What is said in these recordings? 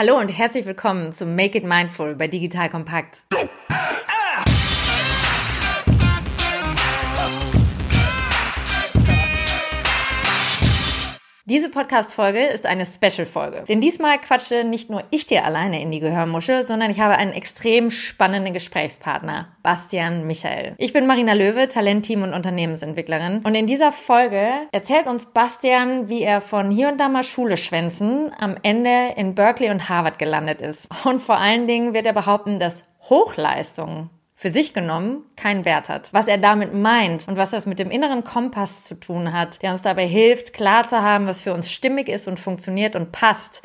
Hallo und herzlich willkommen zum Make It Mindful bei Digital Kompakt. Diese Podcast-Folge ist eine Special-Folge. Denn diesmal quatsche nicht nur ich dir alleine in die Gehörmuschel, sondern ich habe einen extrem spannenden Gesprächspartner, Bastian Michael. Ich bin Marina Löwe, Talentteam und Unternehmensentwicklerin. Und in dieser Folge erzählt uns Bastian, wie er von hier und da mal Schule schwänzen am Ende in Berkeley und Harvard gelandet ist. Und vor allen Dingen wird er behaupten, dass Hochleistung für sich genommen keinen Wert hat. Was er damit meint und was das mit dem inneren Kompass zu tun hat, der uns dabei hilft, klar zu haben, was für uns stimmig ist und funktioniert und passt,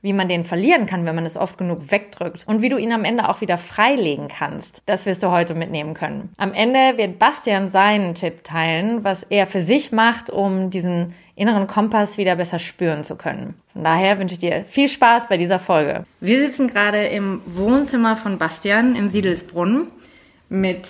wie man den verlieren kann, wenn man es oft genug wegdrückt und wie du ihn am Ende auch wieder freilegen kannst. Das wirst du heute mitnehmen können. Am Ende wird Bastian seinen Tipp teilen, was er für sich macht, um diesen inneren Kompass wieder besser spüren zu können. Von daher wünsche ich dir viel Spaß bei dieser Folge. Wir sitzen gerade im Wohnzimmer von Bastian in Siedelsbrunn mit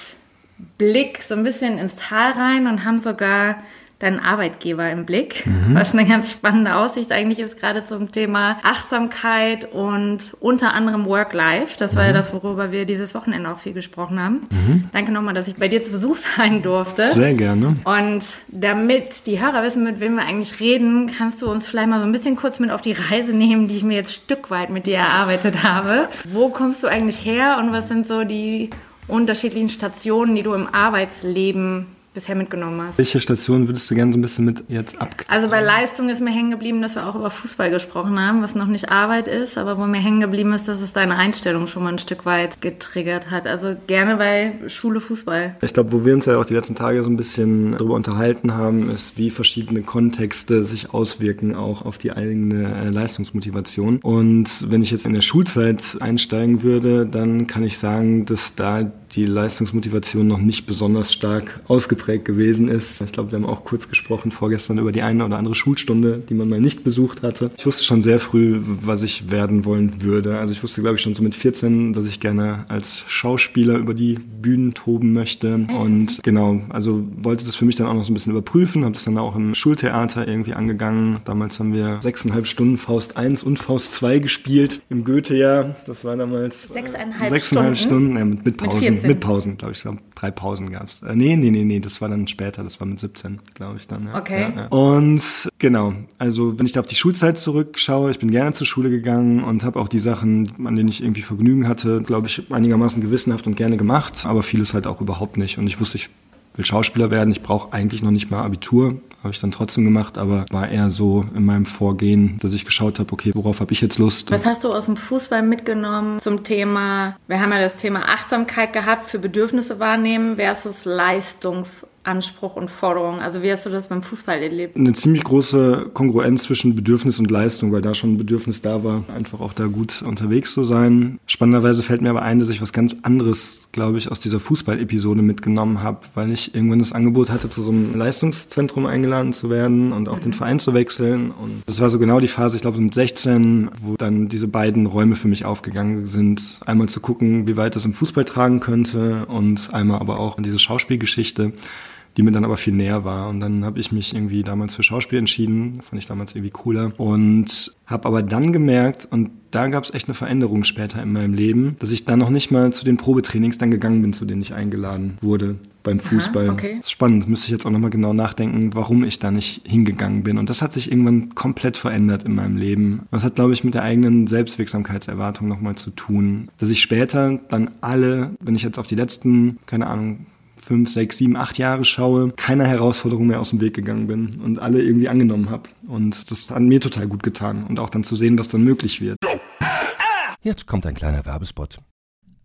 Blick so ein bisschen ins Tal rein und haben sogar deinen Arbeitgeber im Blick, mhm. was eine ganz spannende Aussicht eigentlich ist, gerade zum Thema Achtsamkeit und unter anderem Work-Life. Das war mhm. ja das, worüber wir dieses Wochenende auch viel gesprochen haben. Mhm. Danke nochmal, dass ich bei dir zu Besuch sein durfte. Sehr gerne. Und damit die Hörer wissen, mit wem wir eigentlich reden, kannst du uns vielleicht mal so ein bisschen kurz mit auf die Reise nehmen, die ich mir jetzt Stück weit mit dir erarbeitet habe. Wo kommst du eigentlich her und was sind so die unterschiedlichen Stationen, die du im Arbeitsleben bisher mitgenommen hast. Welche Station würdest du gerne so ein bisschen mit jetzt ab? Also bei Leistung ist mir hängen geblieben, dass wir auch über Fußball gesprochen haben, was noch nicht Arbeit ist, aber wo mir hängen geblieben ist, dass es deine Einstellung schon mal ein Stück weit getriggert hat. Also gerne bei Schule Fußball. Ich glaube, wo wir uns ja auch die letzten Tage so ein bisschen darüber unterhalten haben, ist, wie verschiedene Kontexte sich auswirken auch auf die eigene äh, Leistungsmotivation. Und wenn ich jetzt in der Schulzeit einsteigen würde, dann kann ich sagen, dass da die Leistungsmotivation noch nicht besonders stark ausgeprägt gewesen ist. Ich glaube, wir haben auch kurz gesprochen vorgestern über die eine oder andere Schulstunde, die man mal nicht besucht hatte. Ich wusste schon sehr früh, was ich werden wollen würde. Also ich wusste, glaube ich, schon so mit 14, dass ich gerne als Schauspieler über die Bühnen toben möchte. Und genau, also wollte das für mich dann auch noch so ein bisschen überprüfen, habe das dann auch im Schultheater irgendwie angegangen. Damals haben wir sechseinhalb Stunden Faust 1 und Faust 2 gespielt im Goethe-Jahr. Das war damals sechseinhalb, sechseinhalb Stunden. Stunden ja, mit, mit Pausen. Mit, mit Pausen, glaube ich. Drei Pausen gab es. Äh, nee, nee, nee, nee, das war dann später. Das war mit 17, glaube ich dann. Ja. Okay. Ja, ja. Und genau, also wenn ich da auf die Schulzeit zurückschaue, ich bin gerne zur Schule gegangen und habe auch die Sachen, an denen ich irgendwie Vergnügen hatte, glaube ich, einigermaßen gewissenhaft und gerne gemacht, aber vieles halt auch überhaupt nicht. Und ich wusste, ich will Schauspieler werden. Ich brauche eigentlich noch nicht mal Abitur, habe ich dann trotzdem gemacht, aber war eher so in meinem Vorgehen, dass ich geschaut habe, okay, worauf habe ich jetzt Lust? Was hast du aus dem Fußball mitgenommen zum Thema, wir haben ja das Thema Achtsamkeit gehabt für Bedürfnisse wahrnehmen versus Leistungs Anspruch und Forderung? Also wie hast du das beim Fußball erlebt? Eine ziemlich große Kongruenz zwischen Bedürfnis und Leistung, weil da schon ein Bedürfnis da war, einfach auch da gut unterwegs zu sein. Spannenderweise fällt mir aber ein, dass ich was ganz anderes, glaube ich, aus dieser Fußball-Episode mitgenommen habe, weil ich irgendwann das Angebot hatte, zu so einem Leistungszentrum eingeladen zu werden und auch mhm. den Verein zu wechseln. Und das war so genau die Phase, ich glaube mit 16, wo dann diese beiden Räume für mich aufgegangen sind. Einmal zu gucken, wie weit das im Fußball tragen könnte und einmal aber auch in diese Schauspielgeschichte die mir dann aber viel näher war. Und dann habe ich mich irgendwie damals für Schauspiel entschieden, fand ich damals irgendwie cooler. Und habe aber dann gemerkt, und da gab es echt eine Veränderung später in meinem Leben, dass ich dann noch nicht mal zu den Probetrainings dann gegangen bin, zu denen ich eingeladen wurde beim Fußball. Aha, okay. Das ist spannend, müsste ich jetzt auch nochmal genau nachdenken, warum ich da nicht hingegangen bin. Und das hat sich irgendwann komplett verändert in meinem Leben. Das hat, glaube ich, mit der eigenen Selbstwirksamkeitserwartung nochmal zu tun. Dass ich später dann alle, wenn ich jetzt auf die letzten, keine Ahnung, fünf, sechs, sieben, acht Jahre schaue, keiner Herausforderung mehr aus dem Weg gegangen bin und alle irgendwie angenommen habe. Und das hat mir total gut getan. Und auch dann zu sehen, was dann möglich wird. Jetzt kommt ein kleiner Werbespot.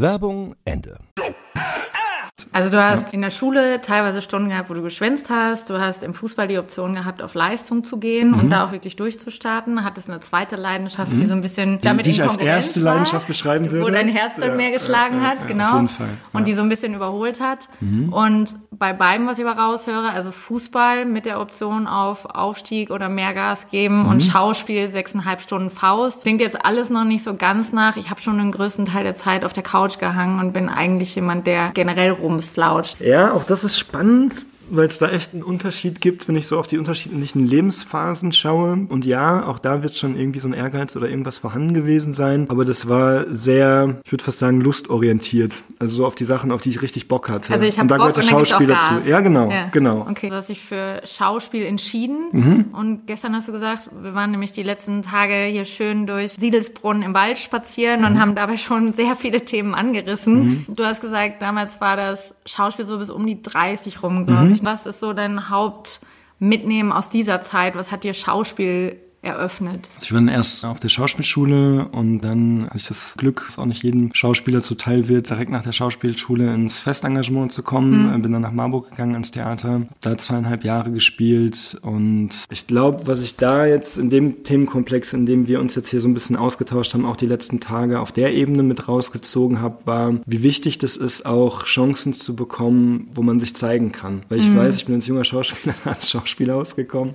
Werbung Ende. Also du hast in der Schule teilweise Stunden gehabt, wo du geschwänzt hast. Du hast im Fußball die Option gehabt, auf Leistung zu gehen Mhm. und da auch wirklich durchzustarten. Hattest eine zweite Leidenschaft, die so ein bisschen damit die ich in als erste war, Leidenschaft beschreiben würde. Wo dein Herz dann Ja, mehr geschlagen ja, hat, ja, genau. auf jeden Fall, Und ja. die so ein bisschen überholt hat. Und bei beiden, was ich aber raushöre, also Fußball mit der Option auf Aufstieg oder mehr Gas geben und Mhm. Schauspiel sechseinhalb Stunden Faust. Klingt jetzt alles noch nicht so ganz nach. Ich habe schon den größten Teil der Zeit auf der Couch gehangen und bin eigentlich jemand, der generell rumslautscht. Ja, auch das ist spannend, weil es da echt einen Unterschied gibt, wenn ich so auf die unterschiedlichen Lebensphasen schaue. Und ja, auch da wird schon irgendwie so ein Ehrgeiz oder irgendwas vorhanden gewesen sein. Aber das war sehr, ich würde fast sagen, lustorientiert. Also so auf die Sachen, auf die ich richtig Bock hatte. Also ich habe Bock gehört und der dann gibt's auch Schauspieler Gas. zu. Ja, genau, Ja. genau. Okay, du hast dich für Schauspiel entschieden Mhm. und gestern hast du gesagt, wir waren nämlich die letzten Tage hier schön durch Siedelsbrunn im Wald spazieren Mhm. und haben dabei schon sehr viele Themen angerissen. Du hast gesagt, damals war das Schauspiel so bis um die 30 rum, glaube Mhm. ich. Was ist so dein Hauptmitnehmen aus dieser Zeit? Was hat dir Schauspiel eröffnet? Also ich war dann erst auf der Schauspielschule und dann hatte ich das Glück, dass auch nicht jedem Schauspieler zuteil wird, direkt nach der Schauspielschule ins Festengagement zu kommen. Äh, Bin dann nach Marburg gegangen ins Theater, da zweieinhalb Jahre gespielt und ich glaube, was ich da jetzt in dem Themenkomplex, in dem wir uns jetzt hier so ein bisschen ausgetauscht haben, auch die letzten Tage auf der Ebene mit rausgezogen habe, war, wie wichtig das ist, auch Chancen zu bekommen, wo man sich zeigen kann. Weil ich weiß, ich bin als junger Schauspieler als Schauspieler ausgekommen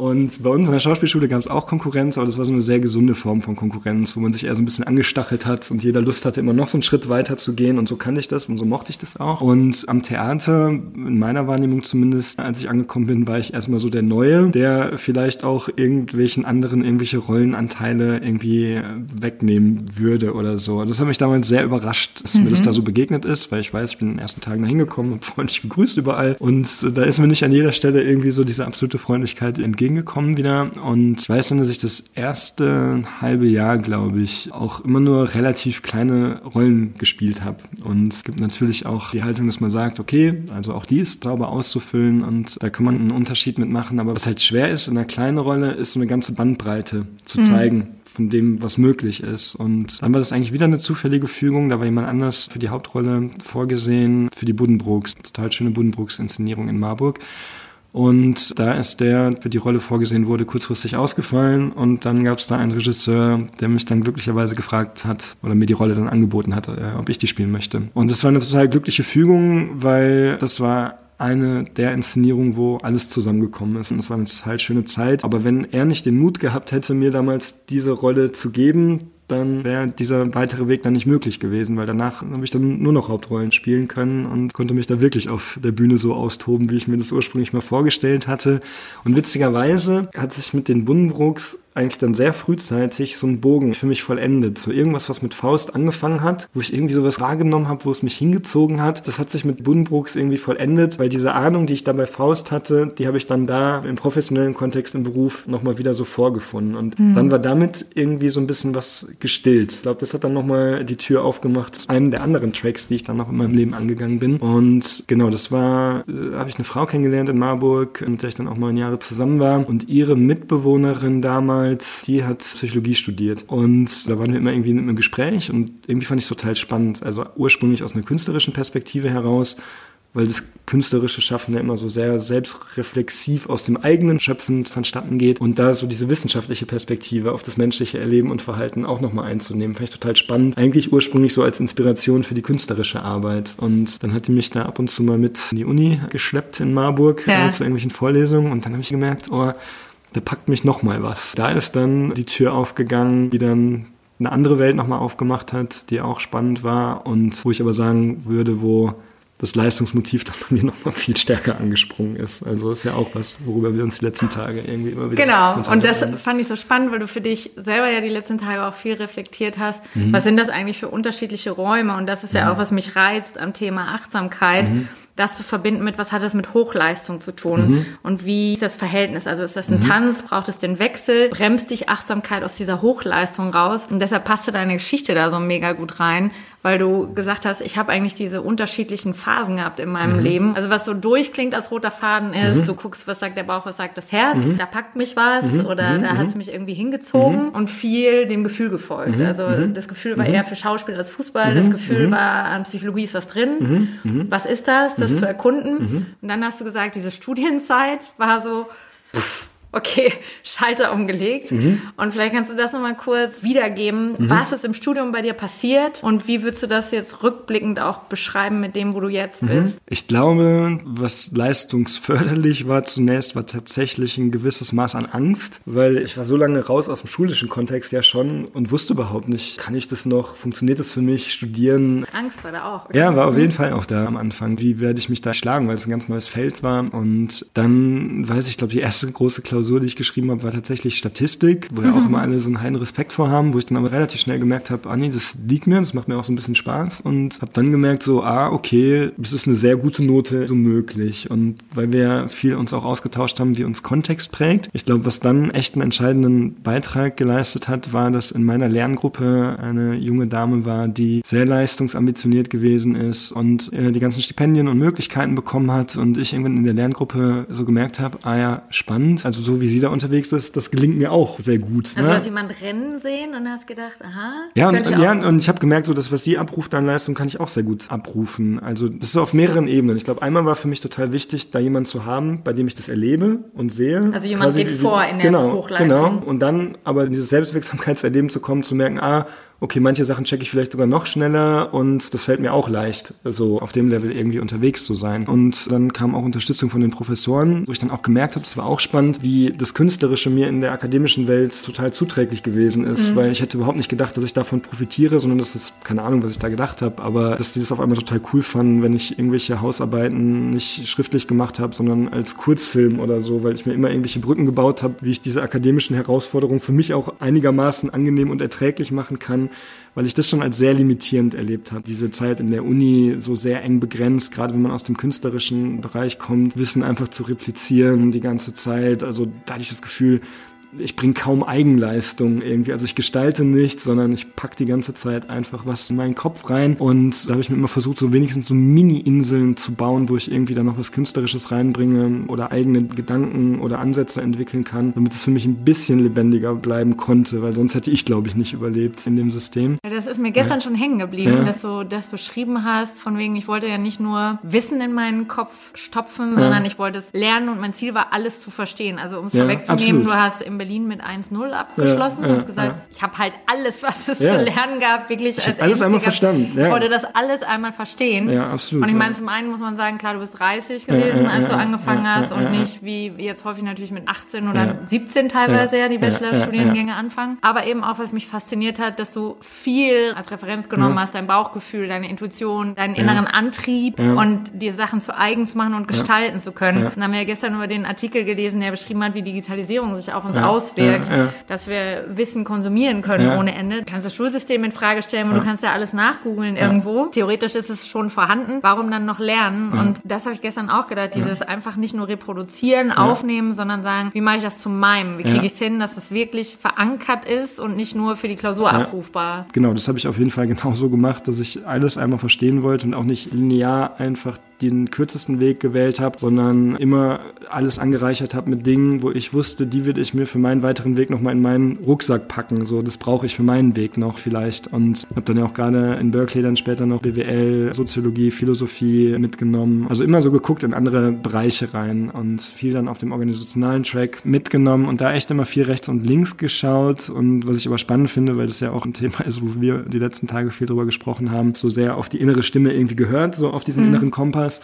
und bei uns in der Schauspielschule gab es auch Konkurrenz, aber das war so eine sehr gesunde Form von Konkurrenz, wo man sich eher so ein bisschen angestachelt hat und jeder Lust hatte, immer noch so einen Schritt weiter zu gehen. Und so kannte ich das und so mochte ich das auch. Und am Theater, in meiner Wahrnehmung zumindest, als ich angekommen bin, war ich erstmal so der Neue, der vielleicht auch irgendwelchen anderen irgendwelche Rollenanteile irgendwie wegnehmen würde oder so. Das hat mich damals sehr überrascht, dass mir das da so begegnet ist, weil ich weiß, ich bin in den ersten Tagen da hingekommen, hab freundlich gegrüßt überall. Und da ist mir nicht an jeder Stelle irgendwie so diese absolute Freundlichkeit entgegengekommen wieder. Und ich weiß dann, dass ich das erste halbe Jahr, glaube ich, auch immer nur relativ kleine Rollen gespielt habe. Und es gibt natürlich auch die Haltung, dass man sagt, okay, also auch die ist sauber auszufüllen und da kann man einen Unterschied mitmachen. Aber was halt schwer ist in einer kleinen Rolle, ist so eine ganze Bandbreite zu zeigen von dem, was möglich ist. Und dann war das eigentlich wieder eine zufällige Fügung. Da war jemand anders für die Hauptrolle vorgesehen, für die Buddenbrooks. Total schöne Buddenbrooks-Inszenierung in Marburg. Und da ist der, für die Rolle vorgesehen wurde, kurzfristig ausgefallen. Und dann gab es da einen Regisseur, der mich dann glücklicherweise gefragt hat oder mir die Rolle dann angeboten hat, äh, ob ich die spielen möchte. Und das war eine total glückliche Fügung, weil das war eine der Inszenierungen, wo alles zusammengekommen ist. Und es war eine total schöne Zeit. Aber wenn er nicht den Mut gehabt hätte, mir damals diese Rolle zu geben, dann wäre dieser weitere Weg dann nicht möglich gewesen, weil danach habe ich dann nur noch Hauptrollen spielen können und konnte mich da wirklich auf der Bühne so austoben, wie ich mir das ursprünglich mal vorgestellt hatte. Und witzigerweise hat sich mit den Buddenbrooks eigentlich dann sehr frühzeitig so ein Bogen für mich vollendet. So irgendwas, was mit Faust angefangen hat, wo ich irgendwie sowas wahrgenommen habe, wo es mich hingezogen hat. Das hat sich mit Buddenbrooks irgendwie vollendet, weil diese Ahnung, die ich da bei Faust hatte, die habe ich dann da im professionellen Kontext im Beruf nochmal wieder so vorgefunden. Und dann war damit irgendwie so ein bisschen was gestillt. Ich glaube, das hat dann nochmal die Tür aufgemacht zu einem der anderen Tracks, die ich dann noch in meinem Leben angegangen bin. Und genau, das war, äh, habe ich eine Frau kennengelernt in Marburg, mit der ich dann auch neun Jahre zusammen war. Und ihre Mitbewohnerin damals, die hat Psychologie studiert. Und da waren wir immer irgendwie im Gespräch und irgendwie fand ich es total spannend. Also ursprünglich aus einer künstlerischen Perspektive heraus, weil das künstlerische Schaffen ja immer so sehr selbstreflexiv aus dem eigenen Schöpfen vonstatten geht und da so diese wissenschaftliche Perspektive auf das menschliche Erleben und Verhalten auch nochmal einzunehmen, fand ich total spannend. Eigentlich ursprünglich so als Inspiration für die künstlerische Arbeit und dann hat die mich da ab und zu mal mit in die Uni geschleppt in Marburg Ja. äh, zu irgendwelchen Vorlesungen und dann habe ich gemerkt, oh, da packt mich nochmal was. Da ist dann die Tür aufgegangen, die dann eine andere Welt nochmal aufgemacht hat, die auch spannend war und wo ich aber sagen würde, wo das Leistungsmotiv dann bei mir nochmal viel stärker angesprungen ist. Also ist ja auch was, worüber wir uns die letzten Tage irgendwie immer wieder. Genau, und das fand ich so spannend, weil du für dich selber ja die letzten Tage auch viel reflektiert hast. Mhm. Was sind das eigentlich für unterschiedliche Räume? Und das ist ja, ja auch, was mich reizt am Thema Achtsamkeit. Mhm das zu verbinden mit, was hat das mit Hochleistung zu tun mhm. und wie ist das Verhältnis? Also ist das ein mhm. Tanz, braucht es den Wechsel, bremst dich Achtsamkeit aus dieser Hochleistung raus und deshalb passte deine Geschichte da so mega gut rein, weil du gesagt hast, ich habe eigentlich diese unterschiedlichen Phasen gehabt in meinem mhm. Leben. Also was so durchklingt als roter Faden ist, mhm. du guckst, was sagt der Bauch, was sagt das Herz, mhm. da packt mich was mhm. oder mhm. da hat es mich irgendwie hingezogen und viel dem Gefühl gefolgt. Also das Gefühl war eher für Schauspiel als Fußball, das Gefühl war an Psychologie ist was drin. Was ist das, das zu erkunden? Und dann hast du gesagt, diese Studienzeit war so, pff, okay, Schalter umgelegt. Mhm. Und vielleicht kannst du das nochmal kurz wiedergeben. Mhm. Was ist im Studium bei dir passiert und wie würdest du das jetzt rückblickend auch beschreiben mit dem, wo du jetzt mhm. bist? Ich glaube, was leistungsförderlich war zunächst, war tatsächlich ein gewisses Maß an Angst, weil ich war so lange raus aus dem schulischen Kontext ja schon und wusste überhaupt nicht, kann ich das noch, funktioniert das für mich, studieren? Angst war da auch. Okay. Ja, war auf jeden Fall auch da am Anfang. Wie werde ich mich da schlagen, weil es ein ganz neues Feld war und dann weiß ich, glaube die erste große Klausur Klausur, die ich geschrieben habe, war tatsächlich Statistik, wo ja auch immer alle so einen heilen Respekt vor haben, wo ich dann aber relativ schnell gemerkt habe, ah nee, das liegt mir, das macht mir auch so ein bisschen Spaß und habe dann gemerkt so, ah okay, es ist eine sehr gute Note so möglich und weil wir viel uns auch ausgetauscht haben, wie uns Kontext prägt. Ich glaube, was dann echt einen entscheidenden Beitrag geleistet hat, war, dass in meiner Lerngruppe eine junge Dame war, die sehr leistungsambitioniert gewesen ist und äh, die ganzen Stipendien und Möglichkeiten bekommen hat und ich irgendwann in der Lerngruppe so gemerkt habe, ah ja, spannend, also so so wie sie da unterwegs ist, das gelingt mir auch sehr gut. Also ne? hast jemand rennen sehen und hast gedacht, aha. Ja, und, ich ja, und ich habe gemerkt, so das, was sie abruft an Leistung, kann ich auch sehr gut abrufen. Also das ist auf mehreren Ebenen. Ich glaube, einmal war für mich total wichtig, da jemanden zu haben, bei dem ich das erlebe und sehe. Also jemand geht vor in der genau, Hochleistung. Genau. Und dann aber in dieses Selbstwirksamkeitserleben zu kommen, zu merken, ah, okay, manche Sachen checke ich vielleicht sogar noch schneller und das fällt mir auch leicht, so auf dem Level irgendwie unterwegs zu sein. Und dann kam auch Unterstützung von den Professoren, wo ich dann auch gemerkt habe, es war auch spannend, wie das Künstlerische mir in der akademischen Welt total zuträglich gewesen ist, mhm. weil ich hätte überhaupt nicht gedacht, dass ich davon profitiere, sondern das ist keine Ahnung, was ich da gedacht habe, aber dass die das auf einmal total cool fanden, wenn ich irgendwelche Hausarbeiten nicht schriftlich gemacht habe, sondern als Kurzfilm oder so, weil ich mir immer irgendwelche Brücken gebaut habe, wie ich diese akademischen Herausforderungen für mich auch einigermaßen angenehm und erträglich machen kann weil ich das schon als sehr limitierend erlebt habe. Diese Zeit in der Uni so sehr eng begrenzt, gerade wenn man aus dem künstlerischen Bereich kommt, Wissen einfach zu replizieren die ganze Zeit. Also da hatte ich das Gefühl, ich bringe kaum Eigenleistung irgendwie. Also ich gestalte nichts, sondern ich pack die ganze Zeit einfach was in meinen Kopf rein. Und da habe ich mir immer versucht, so wenigstens so Mini-Inseln zu bauen, wo ich irgendwie da noch was Künstlerisches reinbringe oder eigene Gedanken oder Ansätze entwickeln kann, damit es für mich ein bisschen lebendiger bleiben konnte, weil sonst hätte ich, glaube ich, nicht überlebt in dem System. Das ist mir gestern ja. schon hängen geblieben, ja. dass du das beschrieben hast, von wegen, ich wollte ja nicht nur Wissen in meinen Kopf stopfen, ja. sondern ich wollte es lernen und mein Ziel war, alles zu verstehen. Also um es vorwegzunehmen, du hast im Berlin mit 1-0 abgeschlossen. Ja, ja, hast gesagt, ja. ich habe halt alles, was es zu lernen gab, wirklich ich als alles einmal verstanden. Ich wollte das alles einmal verstehen. Ja, absolut. Und ich meine, zum einen muss man sagen, klar, du bist 30 gewesen, als du angefangen hast und nicht wie jetzt häufig natürlich mit 18 oder 17 teilweise ja, die Bachelorstudiengänge anfangen. Aber eben auch, was mich fasziniert hat, dass du viel als Referenz genommen hast, dein Bauchgefühl, deine Intuition, deinen inneren Antrieb und dir Sachen zu eigen zu machen und gestalten zu können. Und dann haben wir ja gestern über den Artikel gelesen, der beschrieben hat, wie Digitalisierung sich auf uns auswirkt, ja, ja. dass wir Wissen konsumieren können ja. ohne Ende. Du kannst das Schulsystem in Frage stellen und du kannst ja alles nachgoogeln irgendwo. Theoretisch ist es schon vorhanden. Warum dann noch lernen? Und das habe ich gestern auch gedacht, dieses einfach nicht nur reproduzieren, aufnehmen, sondern sagen, wie mache ich das zu meinem? Wie kriege ich es hin, dass es wirklich verankert ist und nicht nur für die Klausur abrufbar? Genau, das habe ich auf jeden Fall genauso gemacht, dass ich alles einmal verstehen wollte und auch nicht linear einfach den kürzesten Weg gewählt habe, sondern immer alles angereichert habe mit Dingen, wo ich wusste, die würde ich mir für meinen weiteren Weg nochmal in meinen Rucksack packen. So, das brauche ich für meinen Weg noch vielleicht. Und habe dann ja auch gerade in Berkeley dann später noch BWL, Soziologie, Philosophie mitgenommen. Also immer so geguckt in andere Bereiche rein und viel dann auf dem organisationalen Track mitgenommen und da echt immer viel rechts und links geschaut. Und was ich aber spannend finde, weil das ja auch ein Thema ist, wo wir die letzten Tage viel drüber gesprochen haben, so sehr auf die innere Stimme irgendwie gehört, so auf diesen mhm. inneren Kompass Yes.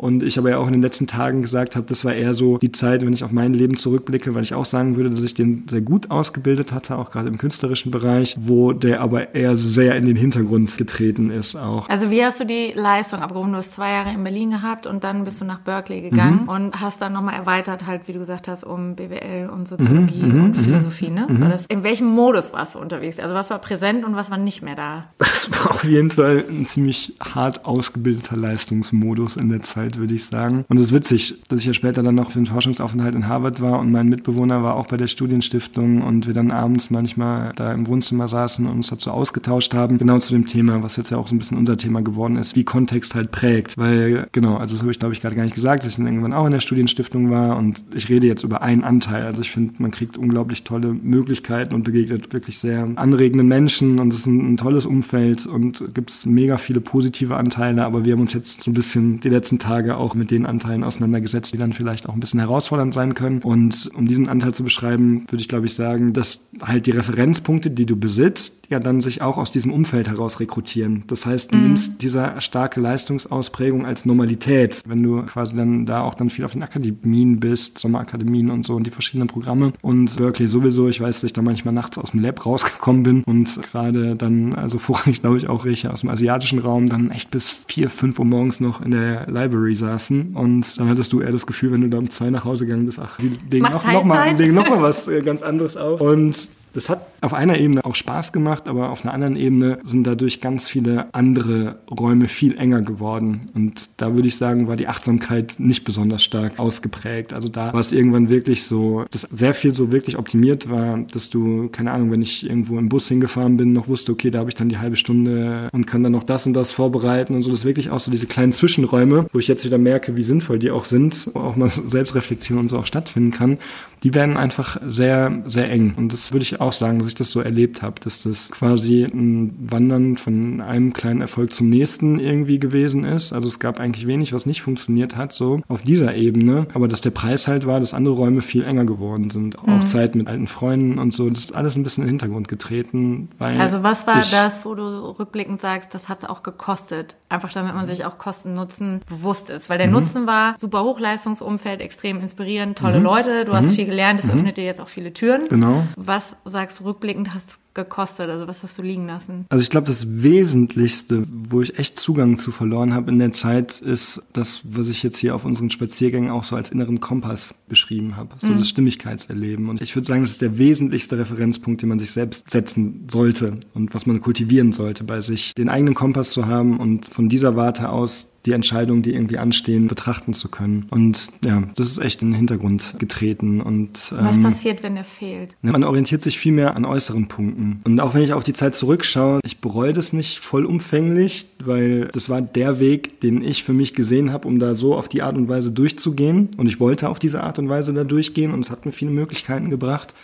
Und ich aber ja auch in den letzten Tagen gesagt habe, das war eher so die Zeit, wenn ich auf mein Leben zurückblicke, weil ich auch sagen würde, dass ich den sehr gut ausgebildet hatte, auch gerade im künstlerischen Bereich, wo der aber eher sehr in den Hintergrund getreten ist auch. Also wie hast du die Leistung abgerufen? Du hast zwei Jahre in Berlin gehabt und dann bist du nach Berkeley gegangen mhm. und hast dann nochmal erweitert, halt, wie du gesagt hast, um BWL und Soziologie mhm. und mhm. Philosophie, ne? Mhm. Das, in welchem Modus warst du unterwegs? Also was war präsent und was war nicht mehr da? Das war auf jeden Fall ein ziemlich hart ausgebildeter Leistungsmodus in der Zeit, würde ich sagen. Und es ist witzig, dass ich ja später dann noch für einen Forschungsaufenthalt in Harvard war und mein Mitbewohner war auch bei der Studienstiftung und wir dann abends manchmal da im Wohnzimmer saßen und uns dazu ausgetauscht haben, genau zu dem Thema, was jetzt ja auch so ein bisschen unser Thema geworden ist, wie Kontext halt prägt. Weil, genau, also das habe ich glaube ich gerade gar nicht gesagt, dass ich dann irgendwann auch in der Studienstiftung war und ich rede jetzt über einen Anteil. Also ich finde, man kriegt unglaublich tolle Möglichkeiten und begegnet wirklich sehr anregenden Menschen und es ist ein, ein tolles Umfeld und gibt es mega viele positive Anteile, aber wir haben uns jetzt so ein bisschen die letzten Tage auch mit den Anteilen auseinandergesetzt, die dann vielleicht auch ein bisschen herausfordernd sein können. Und um diesen Anteil zu beschreiben, würde ich glaube ich sagen, dass halt die Referenzpunkte, die du besitzt, ja dann sich auch aus diesem Umfeld heraus rekrutieren. Das heißt, du mhm. nimmst diese starke Leistungsausprägung als Normalität, wenn du quasi dann da auch dann viel auf den Akademien bist, Sommerakademien und so und die verschiedenen Programme. Und Berkeley sowieso, ich weiß, dass ich da manchmal nachts aus dem Lab rausgekommen bin und gerade dann, also vorrangig glaube ich auch welche aus dem asiatischen Raum, dann echt bis vier, fünf Uhr morgens noch in der Library saßen. Und dann hattest du eher das Gefühl, wenn du da um zwei nach Hause gegangen bist, ach, die legen noch, noch, noch mal was äh, ganz anderes auf. Und das hat auf einer Ebene auch Spaß gemacht, aber auf einer anderen Ebene sind dadurch ganz viele andere Räume viel enger geworden. Und da würde ich sagen, war die Achtsamkeit nicht besonders stark ausgeprägt. Also da war es irgendwann wirklich so, dass sehr viel so wirklich optimiert war, dass du, keine Ahnung, wenn ich irgendwo im Bus hingefahren bin, noch wusste, okay, da habe ich dann die halbe Stunde und kann dann noch das und das vorbereiten und so. Das ist wirklich auch so diese kleinen Zwischenräume, wo ich jetzt wieder merke, wie sinnvoll die auch sind, wo auch mal Selbstreflexion und so auch stattfinden kann. Die werden einfach sehr, sehr eng. Und das würde ich auch sagen, dass ich das so erlebt habe, dass das quasi ein Wandern von einem kleinen Erfolg zum nächsten irgendwie gewesen ist. Also es gab eigentlich wenig, was nicht funktioniert hat, so auf dieser Ebene. Aber dass der Preis halt war, dass andere Räume viel enger geworden sind. Mhm. Auch Zeit mit alten Freunden und so. Das ist alles ein bisschen in den Hintergrund getreten. also was war das, wo du rückblickend sagst, das hat auch gekostet? Einfach damit man sich auch Kosten-Nutzen bewusst ist. Weil der mhm. Nutzen war super Hochleistungsumfeld, extrem inspirierend, tolle mhm. Leute, du hast mhm. viel gelernt, das mhm. öffnet dir jetzt auch viele Türen. Genau. Was sagst du rückblickend, hast gekostet? Also was hast du liegen lassen? Also ich glaube, das Wesentlichste, wo ich echt Zugang zu verloren habe in der Zeit, ist das, was ich jetzt hier auf unseren Spaziergängen auch so als inneren Kompass beschrieben habe. So mhm. das Stimmigkeitserleben. Und ich würde sagen, das ist der wesentlichste Referenzpunkt, den man sich selbst setzen sollte und was man kultivieren sollte bei sich. Den eigenen Kompass zu haben und von dieser Warte aus die Entscheidungen, die irgendwie anstehen, betrachten zu können. Und ja, das ist echt in den Hintergrund getreten. Und, ähm, Was passiert, wenn er fehlt? Ne, man orientiert sich viel mehr an äußeren Punkten. Und auch wenn ich auf die Zeit zurückschaue, ich bereue das nicht vollumfänglich, weil das war der Weg, den ich für mich gesehen habe, um da so auf die Art und Weise durchzugehen. Und ich wollte auf diese Art und Weise da durchgehen und es hat mir viele Möglichkeiten gebracht.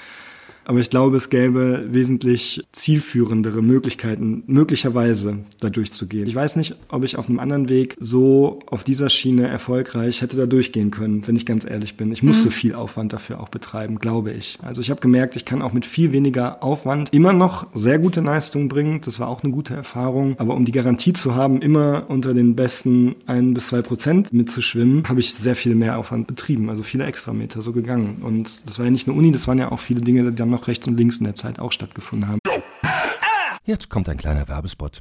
Aber ich glaube, es gäbe wesentlich zielführendere Möglichkeiten, möglicherweise da durchzugehen. Ich weiß nicht, ob ich auf einem anderen Weg so auf dieser Schiene erfolgreich hätte da durchgehen können, wenn ich ganz ehrlich bin. Ich musste mhm. viel Aufwand dafür auch betreiben, glaube ich. Also ich habe gemerkt, ich kann auch mit viel weniger Aufwand immer noch sehr gute Leistungen bringen. Das war auch eine gute Erfahrung. Aber um die Garantie zu haben, immer unter den besten ein bis zwei Prozent mitzuschwimmen, habe ich sehr viel mehr Aufwand betrieben. Also viele Extrameter so gegangen. Und das war ja nicht nur Uni, das waren ja auch viele Dinge, die dann noch rechts und links in der Zeit auch stattgefunden haben. Jetzt kommt ein kleiner Werbespot.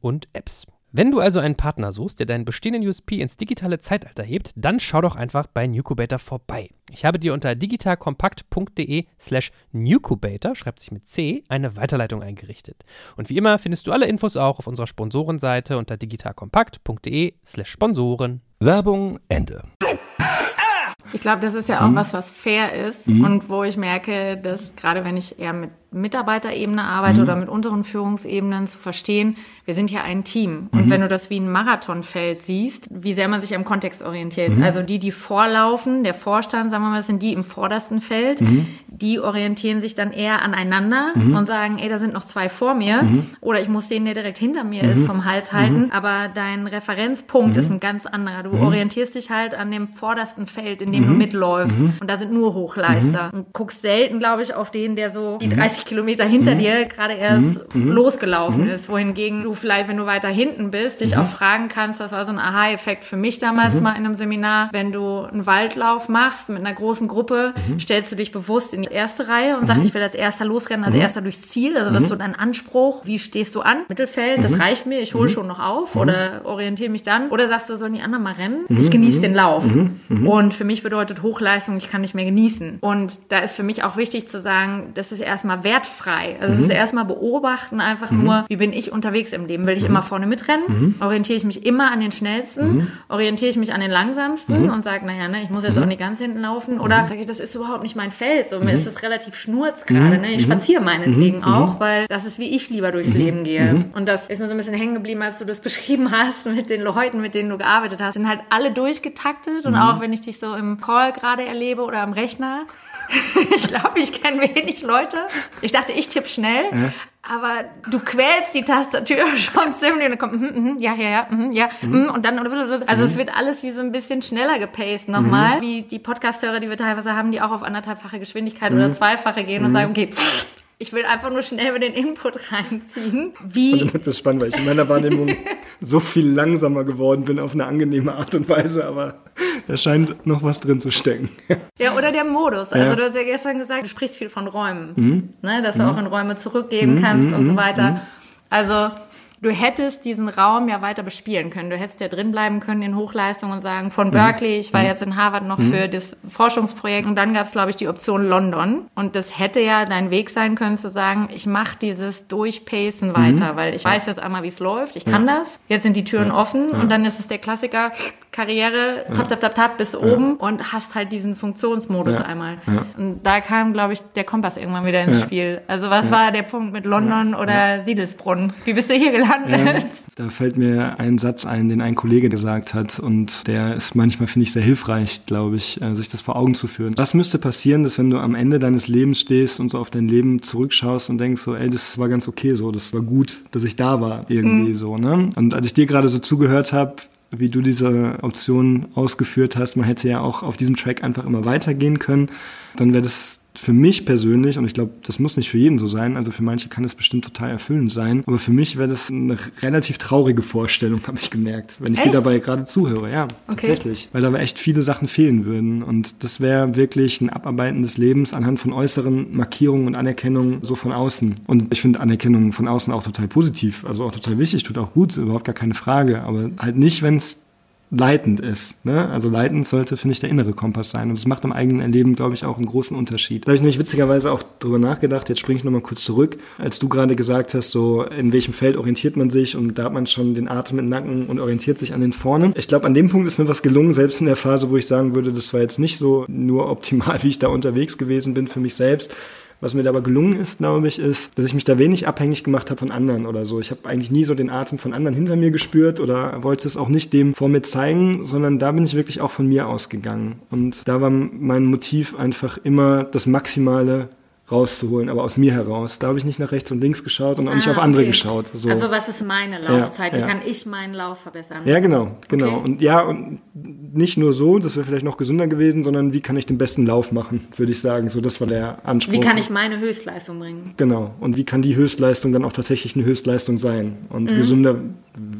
und Apps. Wenn du also einen Partner suchst, der deinen bestehenden USP ins digitale Zeitalter hebt, dann schau doch einfach bei Newcubator vorbei. Ich habe dir unter digitalkompakt.de slash Newcubator, schreibt sich mit C, eine Weiterleitung eingerichtet. Und wie immer findest du alle Infos auch auf unserer Sponsorenseite unter digitalkompakt.de slash Sponsoren. Werbung Ende. Ich glaube, das ist ja auch mhm. was, was fair ist mhm. und wo ich merke, dass gerade wenn ich eher mit Mitarbeiterebene arbeite mhm. oder mit unteren Führungsebenen zu verstehen, wir sind ja ein Team. Und mhm. wenn du das wie ein Marathonfeld siehst, wie sehr man sich am Kontext orientiert. Mhm. Also die, die vorlaufen, der Vorstand, sagen wir mal, das sind die im vordersten Feld, mhm. die orientieren sich dann eher aneinander mhm. und sagen, ey, da sind noch zwei vor mir. Mhm. Oder ich muss den, der direkt hinter mir ist, vom Hals halten. Aber dein Referenzpunkt ist ein ganz anderer. Du orientierst dich halt an dem vordersten Feld, in dem du mitläufst. Und da sind nur Hochleister. Und guckst selten, glaube ich, auf den, der so die 30 30 Kilometer hinter mhm. dir gerade erst mhm. mhm. losgelaufen mhm. ist. Wohingegen du vielleicht, wenn du weiter hinten bist, dich mhm. auch fragen kannst, das war so ein Aha-Effekt für mich damals mhm. mal in einem Seminar, wenn du einen Waldlauf machst mit einer großen Gruppe, stellst du dich bewusst in die erste Reihe und sagst, ich will als erster losrennen, als erster durchs Ziel. Also das ist so dein Anspruch. Wie stehst du an? Mittelfeld, das reicht mir, ich hole schon noch auf oder orientiere mich dann. Oder sagst du, sollen die anderen mal rennen? Ich genieße den Lauf. Und für mich bedeutet Hochleistung, ich kann nicht mehr genießen. Und da ist für mich auch wichtig zu sagen, das ist erstmal wertfrei. Also mhm. es ist erstmal beobachten, einfach mhm. nur, wie bin ich unterwegs im Leben? Will ich mhm. immer vorne mitrennen? Mhm. Orientiere ich mich immer an den schnellsten? Mhm. Orientiere ich mich an den langsamsten und sage, naja, ne, ich muss jetzt auch nicht ganz hinten laufen? Oder sage ich, das ist überhaupt nicht mein Feld. So, mir ist das relativ schnurz gerade. Ne? Ich spaziere meinetwegen auch, weil das ist, wie ich lieber durchs Leben gehe. Und das ist mir so ein bisschen hängen geblieben, als du das beschrieben hast mit den Leuten, mit denen du gearbeitet hast. Sind halt alle durchgetaktet und auch wenn ich dich so im Call gerade erlebe oder am Rechner, ich glaube, ich kenne wenig Leute. Ich dachte, ich tippe schnell. Ja. Aber du quälst die Tastatur schon ziemlich und dann kommt, mm, mm, ja, ja, ja, mm, ja, mhm. und dann, also es wird alles wie so ein bisschen schneller gepaced nochmal, mhm. wie die Podcast-Hörer, die wir teilweise haben, die auch auf anderthalbfache Geschwindigkeit oder zweifache gehen und sagen, okay, pff, ich will einfach nur schnell mit den Input reinziehen. Wie? Und das ist spannend, weil ich in meiner Wahrnehmung so viel langsamer geworden bin auf eine angenehme Art und Weise, aber da scheint noch was drin zu stecken. Ja, oder der Modus. Also ja. du hast ja gestern gesagt, du sprichst viel von Räumen, mhm. ne, dass du mhm. auch in Räume zurückgehen mhm. kannst und so mhm. weiter. Mhm. Also du hättest diesen Raum ja weiter bespielen können. Du hättest ja drin bleiben können in Hochleistung und sagen, von mhm. Berkeley, ich war mhm. jetzt in Harvard noch mhm. für das Forschungsprojekt und dann gab es, glaube ich, die Option London. Und das hätte ja dein Weg sein können zu sagen, ich mache dieses Durchpacen weiter, weil ich weiß jetzt einmal, wie es läuft, ich kann das. Jetzt sind die Türen offen und dann ist es der Klassiker, Karriere, tap, tap, tap, tap, bis oben und hast halt diesen Funktionsmodus einmal. Und da kam, glaube ich, der Kompass irgendwann wieder ins Spiel. Also was war der Punkt mit London oder Siedelsbrunn? Wie bist du hier gelandet? Ja, da fällt mir ein Satz ein, den ein Kollege gesagt hat und der ist manchmal, finde ich, sehr hilfreich, glaube ich, äh, sich das vor Augen zu führen. Was müsste passieren, dass wenn du am Ende deines Lebens stehst und so auf dein Leben zurückschaust und denkst so, ey, das war ganz okay so, das war gut, dass ich da war, irgendwie mhm. so, ne? Und als ich dir gerade so zugehört habe, wie du diese Option ausgeführt hast, man hätte ja auch auf diesem Track einfach immer weitergehen können, dann wäre das für mich persönlich, und ich glaube, das muss nicht für jeden so sein, also für manche kann es bestimmt total erfüllend sein, aber für mich wäre das eine relativ traurige Vorstellung, habe ich gemerkt, wenn ich echt? dir dabei gerade zuhöre. Ja, okay. tatsächlich. Weil da echt viele Sachen fehlen würden. Und das wäre wirklich ein Abarbeiten des Lebens anhand von äußeren Markierungen und Anerkennungen so von außen. Und ich finde Anerkennung von außen auch total positiv, also auch total wichtig, tut auch gut, überhaupt gar keine Frage. Aber halt nicht, wenn es leitend ist. Ne? Also leitend sollte, finde ich, der innere Kompass sein. Und das macht im eigenen Erleben, glaube ich, auch einen großen Unterschied. Da habe ich nämlich witzigerweise auch drüber nachgedacht, jetzt springe ich nochmal kurz zurück, als du gerade gesagt hast, so in welchem Feld orientiert man sich und da hat man schon den Atem im Nacken und orientiert sich an den vorne. Ich glaube, an dem Punkt ist mir was gelungen, selbst in der Phase, wo ich sagen würde, das war jetzt nicht so nur optimal, wie ich da unterwegs gewesen bin für mich selbst, was mir dabei gelungen ist, glaube ich, ist, dass ich mich da wenig abhängig gemacht habe von anderen oder so. Ich habe eigentlich nie so den Atem von anderen hinter mir gespürt oder wollte es auch nicht dem vor mir zeigen, sondern da bin ich wirklich auch von mir ausgegangen. Und da war mein Motiv einfach immer das Maximale rauszuholen, aber aus mir heraus. Da habe ich nicht nach rechts und links geschaut und auch ah, nicht auf andere okay. geschaut. So. Also was ist meine Laufzeit? Ja, Wie ja. kann ich meinen Lauf verbessern? Ja, genau, genau. Okay. Und ja, und nicht nur so, das wäre vielleicht noch gesünder gewesen, sondern wie kann ich den besten Lauf machen, würde ich sagen. So, das war der Anspruch. Wie kann ich meine Höchstleistung bringen? Genau. Und wie kann die Höchstleistung dann auch tatsächlich eine Höchstleistung sein? Und mhm. gesünder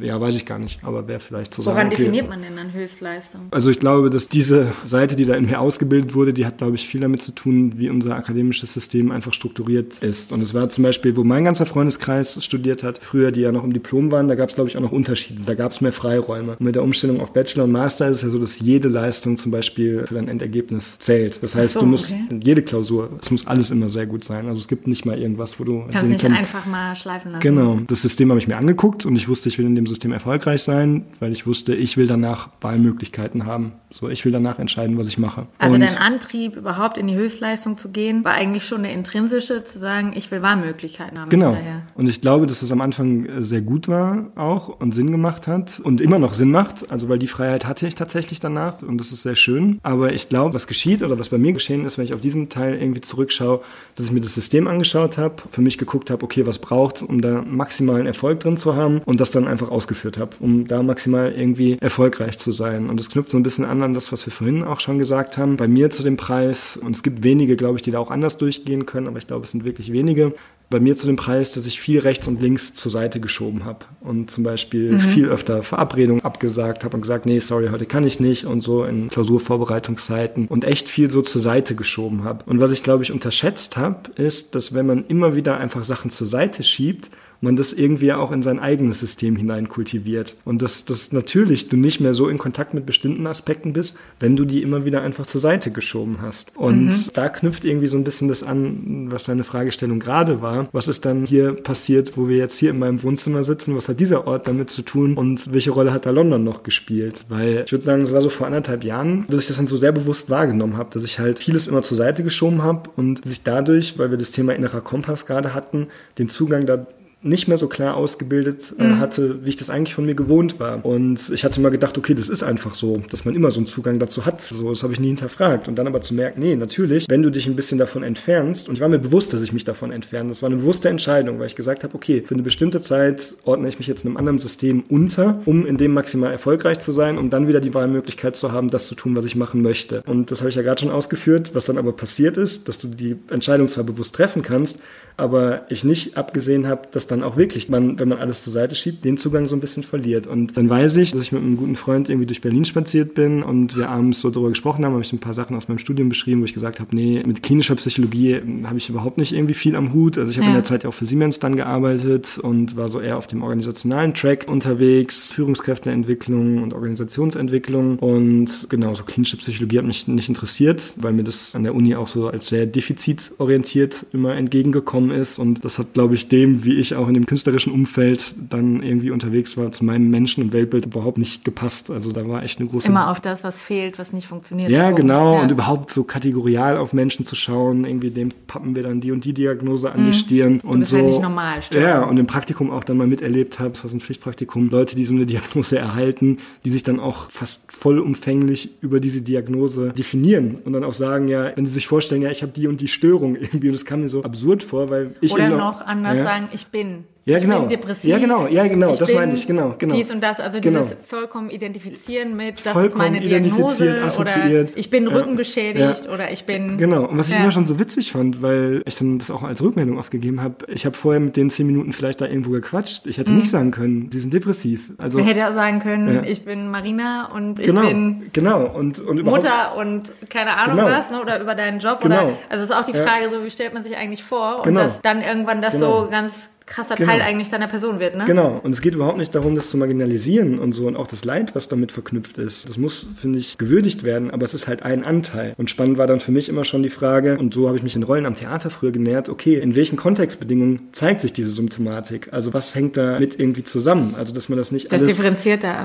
Ja, weiß ich gar nicht, aber wäre vielleicht zu Woran sagen. Okay. definiert man denn dann Höchstleistung? Also ich glaube, dass diese Seite, die da in mir ausgebildet wurde, die hat, glaube ich, viel damit zu tun, wie unser akademisches System einfach strukturiert ist. Und es war zum Beispiel, wo mein ganzer Freundeskreis studiert hat, früher, die ja noch im Diplom waren, da gab es, glaube ich, auch noch Unterschiede. Da gab es mehr Freiräume. Und mit der Umstellung auf Bachelor und Master ist es ja so, dass jede Leistung zum Beispiel für dein Endergebnis zählt. Das heißt, so, du musst okay. jede Klausur, es muss alles immer sehr gut sein. Also es gibt nicht mal irgendwas, wo du... Kannst nicht einfach mal schleifen lassen. Genau. Das System habe ich mir angeguckt und ich wusste, ich will in dem System erfolgreich sein, weil ich wusste, ich will danach Wahlmöglichkeiten haben. So, ich will danach entscheiden, was ich mache. Also und dein Antrieb, überhaupt in die Höchstleistung zu gehen, war eigentlich schon der intrinsische, zu sagen, ich will Wahlmöglichkeiten haben. Genau. Hinterher. Und ich glaube, dass es am Anfang äh, sehr gut war auch und Sinn gemacht hat und immer noch Sinn macht. Also, weil die Freiheit hatte ich tatsächlich danach und das ist sehr schön. Aber ich glaube, was geschieht oder was bei mir geschehen ist, wenn ich auf diesen Teil irgendwie zurückschaue, dass ich mir das System angeschaut habe, für mich geguckt habe, okay, was braucht es, um da maximalen Erfolg drin zu haben und das dann einfach ausgeführt habe, um da maximal irgendwie erfolgreich zu sein. Und das knüpft so ein bisschen an an das, was wir vorhin auch schon gesagt haben. Bei mir zu dem Preis, und es gibt wenige, glaube ich, die da auch anders durchgehen können, aber ich glaube, es sind wirklich wenige, bei mir zu dem Preis, dass ich viel rechts und links zur Seite geschoben habe und zum Beispiel mhm. viel öfter Verabredungen abgesagt habe und gesagt, nee, sorry, heute kann ich nicht und so in Klausurvorbereitungszeiten und echt viel so zur Seite geschoben habe. Und was ich, glaube ich, unterschätzt habe, ist, dass wenn man immer wieder einfach Sachen zur Seite schiebt, man das irgendwie auch in sein eigenes System hinein kultiviert. Und dass, dass natürlich du nicht mehr so in Kontakt mit bestimmten Aspekten bist, wenn du die immer wieder einfach zur Seite geschoben hast. Und mhm. da knüpft irgendwie so ein bisschen das an, was deine Fragestellung gerade war. Was ist dann hier passiert, wo wir jetzt hier in meinem Wohnzimmer sitzen? Was hat dieser Ort damit zu tun? Und welche Rolle hat da London noch gespielt? Weil ich würde sagen, es war so vor anderthalb Jahren, dass ich das dann so sehr bewusst wahrgenommen habe, dass ich halt vieles immer zur Seite geschoben habe und sich dadurch, weil wir das Thema innerer Kompass gerade hatten, den Zugang da nicht mehr so klar ausgebildet äh, mhm. hatte, wie ich das eigentlich von mir gewohnt war. Und ich hatte mal gedacht, okay, das ist einfach so, dass man immer so einen Zugang dazu hat. So, das habe ich nie hinterfragt. Und dann aber zu merken, nee, natürlich, wenn du dich ein bisschen davon entfernst, und ich war mir bewusst, dass ich mich davon entferne, das war eine bewusste Entscheidung, weil ich gesagt habe, okay, für eine bestimmte Zeit ordne ich mich jetzt einem anderen System unter, um in dem maximal erfolgreich zu sein, um dann wieder die Wahlmöglichkeit zu haben, das zu tun, was ich machen möchte. Und das habe ich ja gerade schon ausgeführt, was dann aber passiert ist, dass du die Entscheidung zwar bewusst treffen kannst, aber ich nicht abgesehen habe, dass dann auch wirklich man, wenn man alles zur Seite schiebt, den Zugang so ein bisschen verliert. Und dann weiß ich, dass ich mit einem guten Freund irgendwie durch Berlin spaziert bin und wir abends so darüber gesprochen haben, habe ich ein paar Sachen aus meinem Studium beschrieben, wo ich gesagt habe, nee, mit klinischer Psychologie habe ich überhaupt nicht irgendwie viel am Hut. Also ich habe ja. in der Zeit ja auch für Siemens dann gearbeitet und war so eher auf dem organisationalen Track unterwegs, Führungskräfteentwicklung und Organisationsentwicklung und genau, so klinische Psychologie hat mich nicht interessiert, weil mir das an der Uni auch so als sehr defizitorientiert immer entgegengekommen ist. Und das hat, glaube ich, dem, wie ich auch in dem künstlerischen Umfeld dann irgendwie unterwegs war, zu meinem Menschen- und Weltbild überhaupt nicht gepasst. Also da war echt eine große... Immer auf das, was fehlt, was nicht funktioniert. Ja, genau. Ja. Und überhaupt so kategorial auf Menschen zu schauen. Irgendwie dem pappen wir dann die und die Diagnose an mhm. die Stirn. Und so. Halt nicht normal, stimmt. Ja, und im Praktikum auch dann mal miterlebt habe, das war so ein Pflichtpraktikum, Leute, die so eine Diagnose erhalten, die sich dann auch fast vollumfänglich über diese Diagnose definieren und dann auch sagen, ja, wenn sie sich vorstellen, ja, ich habe die und die Störung irgendwie, und das kam mir so absurd vor, weil ich Oder noch anders ja. sagen, ich bin. Ja, ich genau. bin depressiv. Ja, genau, ja, genau, das meine ich, genau, genau. Dies und das, also genau. dieses vollkommen identifizieren mit, das vollkommen ist meine Diagnose oder ich bin rückengeschädigt ja. oder ich bin. Genau, und was ich immer schon so witzig fand, weil ich dann das auch als Rückmeldung aufgegeben habe, ich habe vorher mit den zehn Minuten vielleicht da irgendwo gequatscht. Ich hätte mhm. nicht sagen können, sie sind depressiv. Also, Man hätte auch sagen können, ja. ich bin Marina und ich genau, bin genau. und, und Mutter und keine Ahnung genau. was, ne? oder über deinen Job. Genau. Oder, also ist auch die Frage, so wie stellt man sich eigentlich vor? Und genau. dass dann irgendwann das genau. so ganz krasser genau. Teil eigentlich deiner Person wird, ne? Genau. Und es geht überhaupt nicht darum, das zu marginalisieren und so und auch das Leid, was damit verknüpft ist. Das muss, finde ich, gewürdigt werden, aber es ist halt ein Anteil. Und spannend war dann für mich immer schon die Frage, und so habe ich mich in Rollen am Theater früher genährt, okay, in welchen Kontextbedingungen zeigt sich diese Symptomatik? Also was hängt da mit irgendwie zusammen? Also dass man das nicht das alles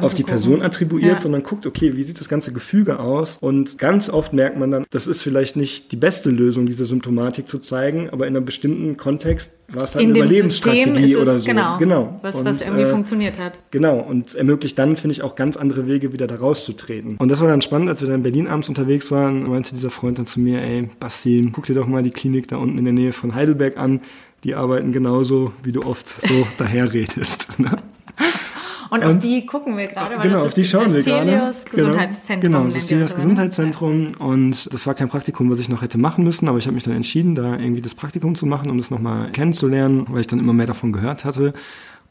auf die Person attribuiert, ja. sondern guckt, okay, wie sieht das ganze Gefüge aus? Und ganz oft merkt man dann, das ist vielleicht nicht die beste Lösung, diese Symptomatik zu zeigen, aber in einem bestimmten Kontext war es halt in eine Überlebensstrategie oder so. Genau, genau. Was, und, was irgendwie äh, funktioniert hat. Genau, und ermöglicht dann, finde ich, auch ganz andere Wege, wieder da rauszutreten. Und das war dann spannend, als wir dann in Berlin abends unterwegs waren, meinte dieser Freund dann zu mir, ey, Basti, guck dir doch mal die Klinik da unten in der Nähe von Heidelberg an. Die arbeiten genauso, wie du oft so daherredest. Ne? Und, und, auf die gucken wir gerade, weil genau, das auf die schauen wir gerade. Genau, Gesundheitszentrum. Genau, das Stelios Gesundheitszentrum. Und das war kein Praktikum, was ich noch hätte machen müssen, aber ich habe mich dann entschieden, da irgendwie das Praktikum zu machen, um das nochmal kennenzulernen, weil ich dann immer mehr davon gehört hatte.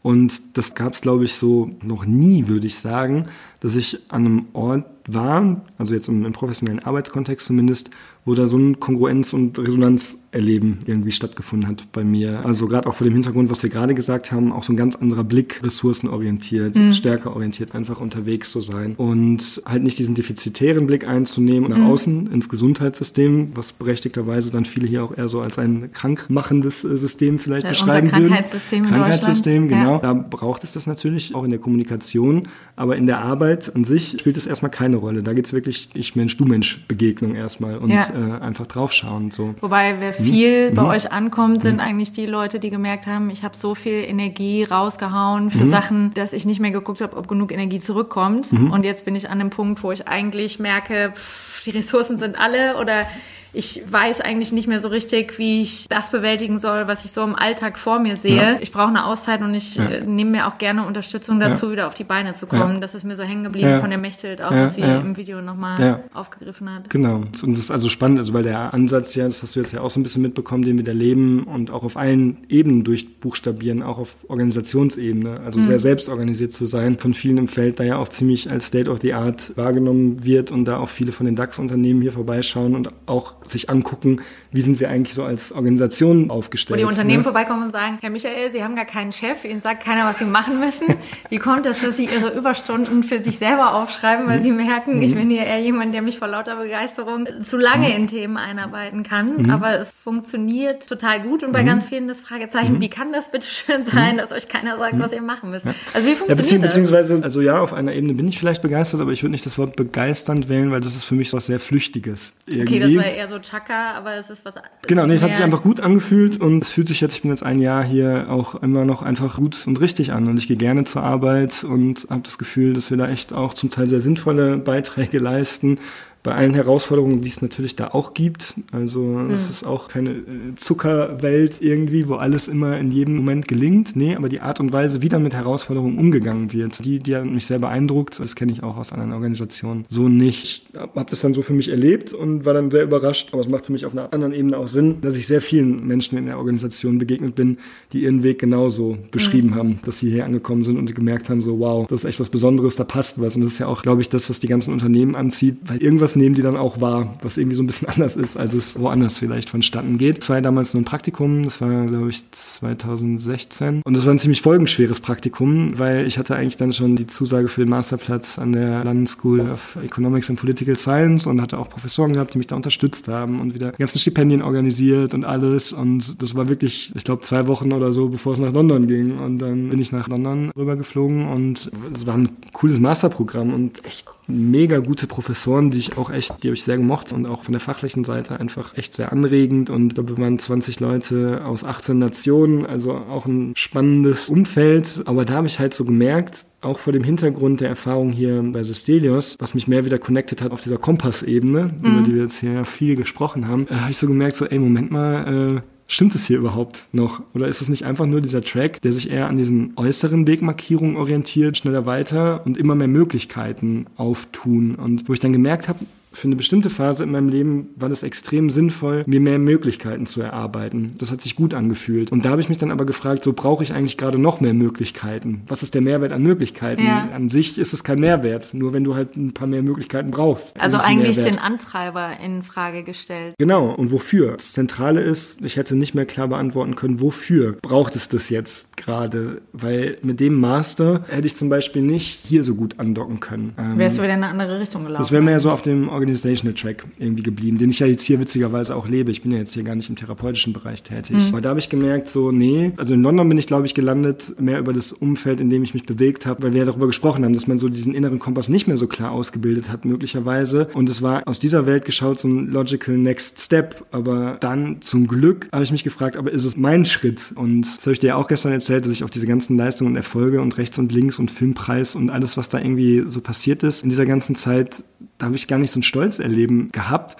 Und das gab es, glaube ich, so noch nie, würde ich sagen, dass ich an einem Ort war, also jetzt im, im professionellen Arbeitskontext zumindest, wo da so ein Kongruenz- und Resonanzerleben irgendwie stattgefunden hat bei mir. Also gerade auch vor dem Hintergrund, was wir gerade gesagt haben, auch so ein ganz anderer Blick, ressourcenorientiert, mhm. stärker orientiert, einfach unterwegs zu sein und halt nicht diesen defizitären Blick einzunehmen nach mhm. außen ins Gesundheitssystem, was berechtigterweise dann viele hier auch eher so als ein krankmachendes äh, System vielleicht ja, beschreiben unser Krankheitssystem würden. Krankheitssystem, genau. Ja. Da braucht es das natürlich auch in der Kommunikation, aber in der Arbeit an sich spielt es erstmal keine Rolle. Da geht es wirklich ich Mensch, du Mensch Begegnung erstmal und ja äh, einfach draufschauen. So. Wobei, wer mhm. viel mhm. bei euch ankommt, sind mhm. eigentlich die Leute, die gemerkt haben, ich habe so viel Energie rausgehauen für mhm. Sachen, dass ich nicht mehr geguckt habe, ob genug Energie zurückkommt. Mhm. Und jetzt bin ich an dem Punkt, wo ich eigentlich merke, pff, die Ressourcen sind alle oder ich weiß eigentlich nicht mehr so richtig, wie ich das bewältigen soll, was ich so im Alltag vor mir sehe. Ja. Ich brauche eine Auszeit und ich ja. äh, nehme mir auch gerne Unterstützung dazu, ja. wieder auf die Beine zu kommen. Das ist mir so hängen geblieben von der Mechthild, auch was sie im Video nochmal aufgegriffen hat. Genau. Und das ist also spannend, also weil der Ansatz ja, das hast du jetzt ja auch so ein bisschen mitbekommen, den wir da leben und auch auf allen Ebenen durchbuchstabieren, auch auf Organisationsebene, also mhm. sehr selbstorganisiert zu sein, von vielen im Feld da ja auch ziemlich als State of the Art wahrgenommen wird und da auch viele von den DAX-Unternehmen hier vorbeischauen und auch sich angucken, wie sind wir eigentlich so als Organisation aufgestellt. Wo die Unternehmen ne? vorbeikommen und sagen, Herr Michael, Sie haben gar keinen Chef, Ihnen sagt keiner, was Sie machen müssen. Wie kommt es, dass Sie Ihre Überstunden für sich selber aufschreiben, weil mhm. Sie merken, ich mhm. bin hier eher jemand, der mich vor lauter Begeisterung zu lange mhm. in Themen einarbeiten kann. Mhm. Aber es funktioniert total gut und bei mhm. ganz vielen das Fragezeichen, mhm. wie kann das bitte schön sein, dass euch keiner sagt, was ihr machen müsst? Also wie funktioniert ja, bezieh das? Beziehungsweise, also ja, auf einer Ebene bin ich vielleicht begeistert, aber ich würde nicht das Wort begeisternd wählen, weil das ist für mich so was sehr Flüchtiges. Irgendwie. Okay, das war eher so Chaka, aber es ist was. Genau, nee, es hat sich einfach gut angefühlt und es fühlt sich jetzt, ich bin jetzt ein Jahr hier auch immer noch einfach gut und richtig an und ich gehe gerne zur Arbeit und habe das Gefühl, dass wir da echt auch zum Teil sehr sinnvolle Beiträge leisten bei allen Herausforderungen, die es natürlich da auch gibt. Also mhm. es ist auch keine äh, Zuckerwelt irgendwie, wo alles immer in jedem Moment gelingt. Nee, aber die Art und Weise, wie dann mit Herausforderungen umgegangen wird, die, die hat mich sehr beeindruckt. Das kenne ich auch aus anderen Organisationen. So nicht. Ich habe das dann so für mich erlebt und war dann sehr überrascht. Aber es macht für mich auf einer anderen Ebene auch Sinn, dass ich sehr vielen Menschen in der Organisation begegnet bin, die ihren Weg genauso beschrieben mhm. haben, dass sie hier angekommen sind und gemerkt haben, so wow, das ist echt was Besonderes, da passt was. Und das ist ja auch, glaube ich, das, was die ganzen Unternehmen anzieht, weil irgendwas nehmen die dann auch wahr, was irgendwie so ein bisschen anders ist, als es woanders vielleicht vonstatten geht. Das war ja damals nur ein Praktikum, das war, glaube ich, 2016. Und das war ein ziemlich folgenschweres Praktikum, weil ich hatte eigentlich dann schon die Zusage für den Masterplatz an der London School of Economics and Political Science und hatte auch Professoren gehabt, die mich da unterstützt haben und wieder ganzen Stipendien organisiert und alles. Und das war wirklich, ich glaube, zwei Wochen oder so, bevor es nach London ging. Und dann bin ich nach London rübergeflogen und es war ein cooles Masterprogramm und echt mega gute Professoren, die ich auch echt, die habe ich sehr gemocht und auch von der fachlichen Seite einfach echt sehr anregend und ich glaube, wir waren 20 Leute aus 18 Nationen, also auch ein spannendes Umfeld, aber da habe ich halt so gemerkt, auch vor dem Hintergrund der Erfahrung hier bei Sistelios, was mich mehr wieder connected hat auf dieser Kompassebene, mhm. über die wir jetzt hier viel gesprochen haben, äh, habe ich so gemerkt, so, ey, Moment mal, äh, Stimmt es hier überhaupt noch? Oder ist es nicht einfach nur dieser Track, der sich eher an diesen äußeren Wegmarkierungen orientiert, schneller weiter und immer mehr Möglichkeiten auftun? Und wo ich dann gemerkt habe, für eine bestimmte Phase in meinem Leben war das extrem sinnvoll, mir mehr Möglichkeiten zu erarbeiten. Das hat sich gut angefühlt. Und da habe ich mich dann aber gefragt, so brauche ich eigentlich gerade noch mehr Möglichkeiten? Was ist der Mehrwert an Möglichkeiten? Ja. An sich ist es kein Mehrwert, nur wenn du halt ein paar mehr Möglichkeiten brauchst. Also eigentlich den Antreiber in Frage gestellt. Genau. Und wofür? Das Zentrale ist, ich hätte nicht mehr klar beantworten können, wofür braucht es das jetzt gerade? Weil mit dem Master hätte ich zum Beispiel nicht hier so gut andocken können. Wärst du wieder in eine andere Richtung gelaufen? Das wäre mehr so auf dem Organizational Track irgendwie geblieben, den ich ja jetzt hier witzigerweise auch lebe. Ich bin ja jetzt hier gar nicht im therapeutischen Bereich tätig. Mhm. Aber da habe ich gemerkt, so, nee, also in London bin ich, glaube ich, gelandet, mehr über das Umfeld, in dem ich mich bewegt habe, weil wir ja darüber gesprochen haben, dass man so diesen inneren Kompass nicht mehr so klar ausgebildet hat, möglicherweise. Und es war aus dieser Welt geschaut so ein logical next step. Aber dann zum Glück habe ich mich gefragt, aber ist es mein Schritt? Und das habe ich dir ja auch gestern erzählt, dass ich auf diese ganzen Leistungen und Erfolge und rechts und links und Filmpreis und alles, was da irgendwie so passiert ist, in dieser ganzen Zeit, da habe ich gar nicht so ein Stolz erleben gehabt.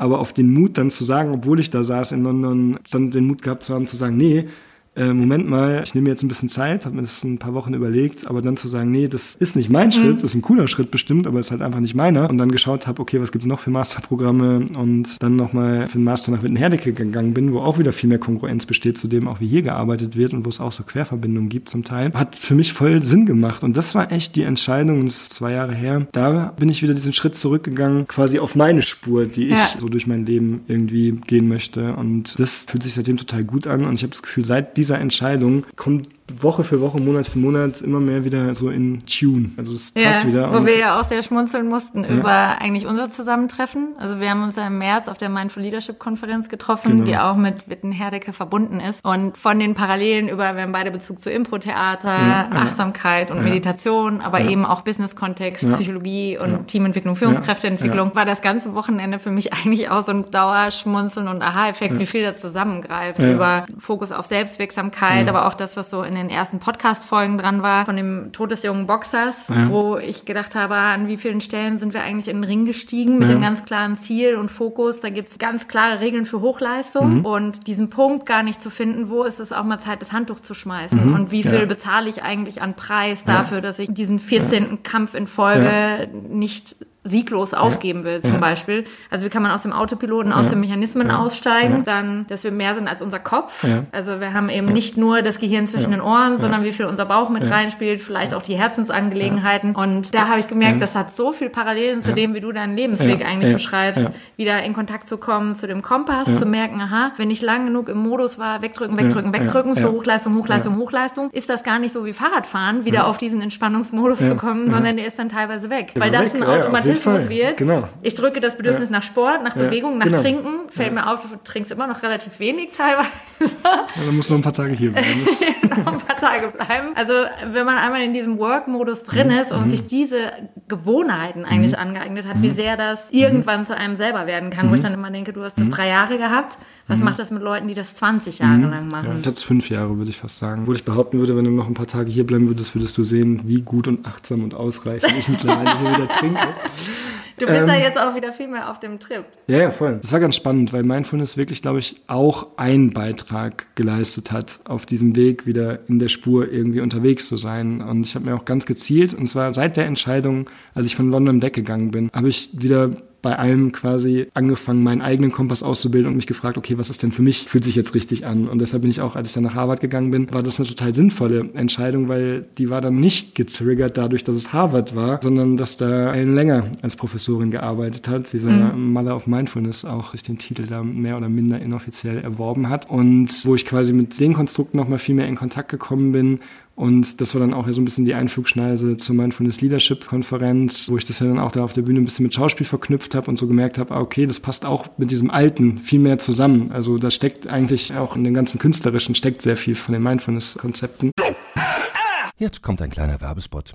Aber auf den Mut dann zu sagen, obwohl ich da saß in London, dann den Mut gehabt zu haben, zu sagen, nee, äh, Moment mal, ich nehme jetzt ein bisschen Zeit, habe mir das ein paar Wochen überlegt, aber dann zu sagen, nee, das ist nicht mein mhm. Schritt, das ist ein cooler Schritt bestimmt, aber ist halt einfach nicht meiner. Und dann geschaut habe, okay, was gibt es noch für Masterprogramme und dann nochmal für den Master nach Wittenherdecke gegangen bin, wo auch wieder viel mehr Kongruenz besteht zu dem, auch wie hier gearbeitet wird und wo es auch so Querverbindungen gibt zum Teil, hat für mich voll Sinn gemacht. Und das war echt die Entscheidung, das ist zwei Jahre her, da bin ich wieder diesen Schritt zurückgegangen, quasi auf meine Spur, die ja. ich so durch mein Leben irgendwie gehen möchte. Und das fühlt sich seitdem total gut an und ich habe das Gefühl, seit dieser Entscheidung kommt Woche für Woche, Monat für Monat immer mehr wieder so in Tune. Also es passt ja, wieder. Wo wir ja auch sehr schmunzeln mussten ja. über eigentlich unser Zusammentreffen. Also wir haben uns ja im März auf der Mindful Leadership Konferenz getroffen, genau. die auch mit Witten Herdecke verbunden ist. Und von den Parallelen über, wir haben beide Bezug zu Impro-Theater, ja, Achtsamkeit und Meditation, aber eben auch Business-Kontext, Psychologie und Teamentwicklung, Führungskräfteentwicklung, war das ganze Wochenende für mich eigentlich auch so ein Dauerschmunzeln und Aha-Effekt, wie viel das zusammengreift über Fokus auf Selbstwirksamkeit, aber auch das, was so in den ersten Podcast-Folgen dran war, von dem Tod des jungen Boxers, ja. wo ich gedacht habe, an wie vielen Stellen sind wir eigentlich in den Ring gestiegen mit ja. dem ganz klaren Ziel und Fokus. Da gibt es ganz klare Regeln für Hochleistung mhm. und diesen Punkt gar nicht zu finden, wo ist es auch mal Zeit, das Handtuch zu schmeißen mhm. und wie viel ja. bezahle ich eigentlich an Preis dafür, dass ich diesen 14. Kampf in Folge nicht sieglos aufgeben will, zum ja. Beispiel. Also wie kann man aus dem Autopiloten, aus den Mechanismen aussteigen, dann, dass wir mehr sind als unser Kopf. Also wir haben eben nicht nur das Gehirn zwischen den Ohren, sondern wie viel unser Bauch mit reinspielt, vielleicht auch die Herzensangelegenheiten. Und da habe ich gemerkt, das hat so viel Parallelen zu dem, wie du deinen Lebensweg eigentlich beschreibst, wieder in Kontakt zu kommen zu dem Kompass, zu merken, aha, wenn ich lang genug im Modus war, wegdrücken, wegdrücken, wegdrücken für Hochleistung, Hochleistung, Hochleistung, ist das gar nicht so wie Fahrradfahren, wieder auf diesen Entspannungsmodus zu kommen, sondern der ist dann teilweise weg. Weil das ein Automatismus Mechanismus wird. Genau. Ich drücke das Bedürfnis ja. nach Sport, nach Bewegung, nach genau. Trinken. Fällt mir auf, du trinkst immer noch relativ wenig teilweise. Ja, dann musst du noch ein paar Tage hier bleiben. noch ein paar Tage bleiben. Also wenn man einmal in diesem Work-Modus drin mhm. ist und mhm. sich diese Gewohnheiten eigentlich mhm. angeeignet hat, wie mhm. sehr das irgendwann zu einem selber werden kann, wo ich mhm. dann immer denke, du hast das drei Jahre gehabt. Was macht das mit Leuten, die das 20 Jahre lang machen? Ja, ich hatte es fünf Jahre, würde ich fast sagen. Wo ich behaupten würde, wenn du noch ein paar Tage hier bleiben würdest, würdest du sehen, wie gut und achtsam und ausreichend ich mittlerweile hier wieder trinke. Du bist ähm, ja jetzt auch wieder viel mehr auf dem Trip. Ja, ja, voll. Das war ganz spannend, weil Mindfulness wirklich, glaube ich, auch einen Beitrag geleistet hat, auf diesem Weg wieder in der Spur irgendwie unterwegs zu sein. Und ich habe mir auch ganz gezielt, und zwar seit der Entscheidung, als ich von London weggegangen bin, habe ich wieder bei allem quasi angefangen, meinen eigenen Kompass auszubilden und mich gefragt, okay, was ist denn für mich, fühlt sich jetzt richtig an? Und deshalb bin ich auch, als ich dann nach Harvard gegangen bin, war das eine total sinnvolle Entscheidung, weil die war dann nicht getriggert dadurch, dass es Harvard war, sondern dass da Ellen Länger als Professorin gearbeitet hat, dieser mhm. Mother of Mindfulness auch sich den Titel da mehr oder minder inoffiziell erworben hat und wo ich quasi mit den Konstrukten nochmal viel mehr in Kontakt gekommen bin und das war dann auch so ein bisschen die Einflugschneise zur Mindfulness Leadership Konferenz, wo ich das ja dann auch da auf der Bühne ein bisschen mit Schauspiel verknüpft habe und so gemerkt habe, ah, okay, das passt auch mit diesem Alten viel mehr zusammen. Also da steckt eigentlich auch in dem ganzen Künstlerischen steckt sehr viel von den Mindfulness Konzepten. Jetzt kommt ein kleiner Werbespot.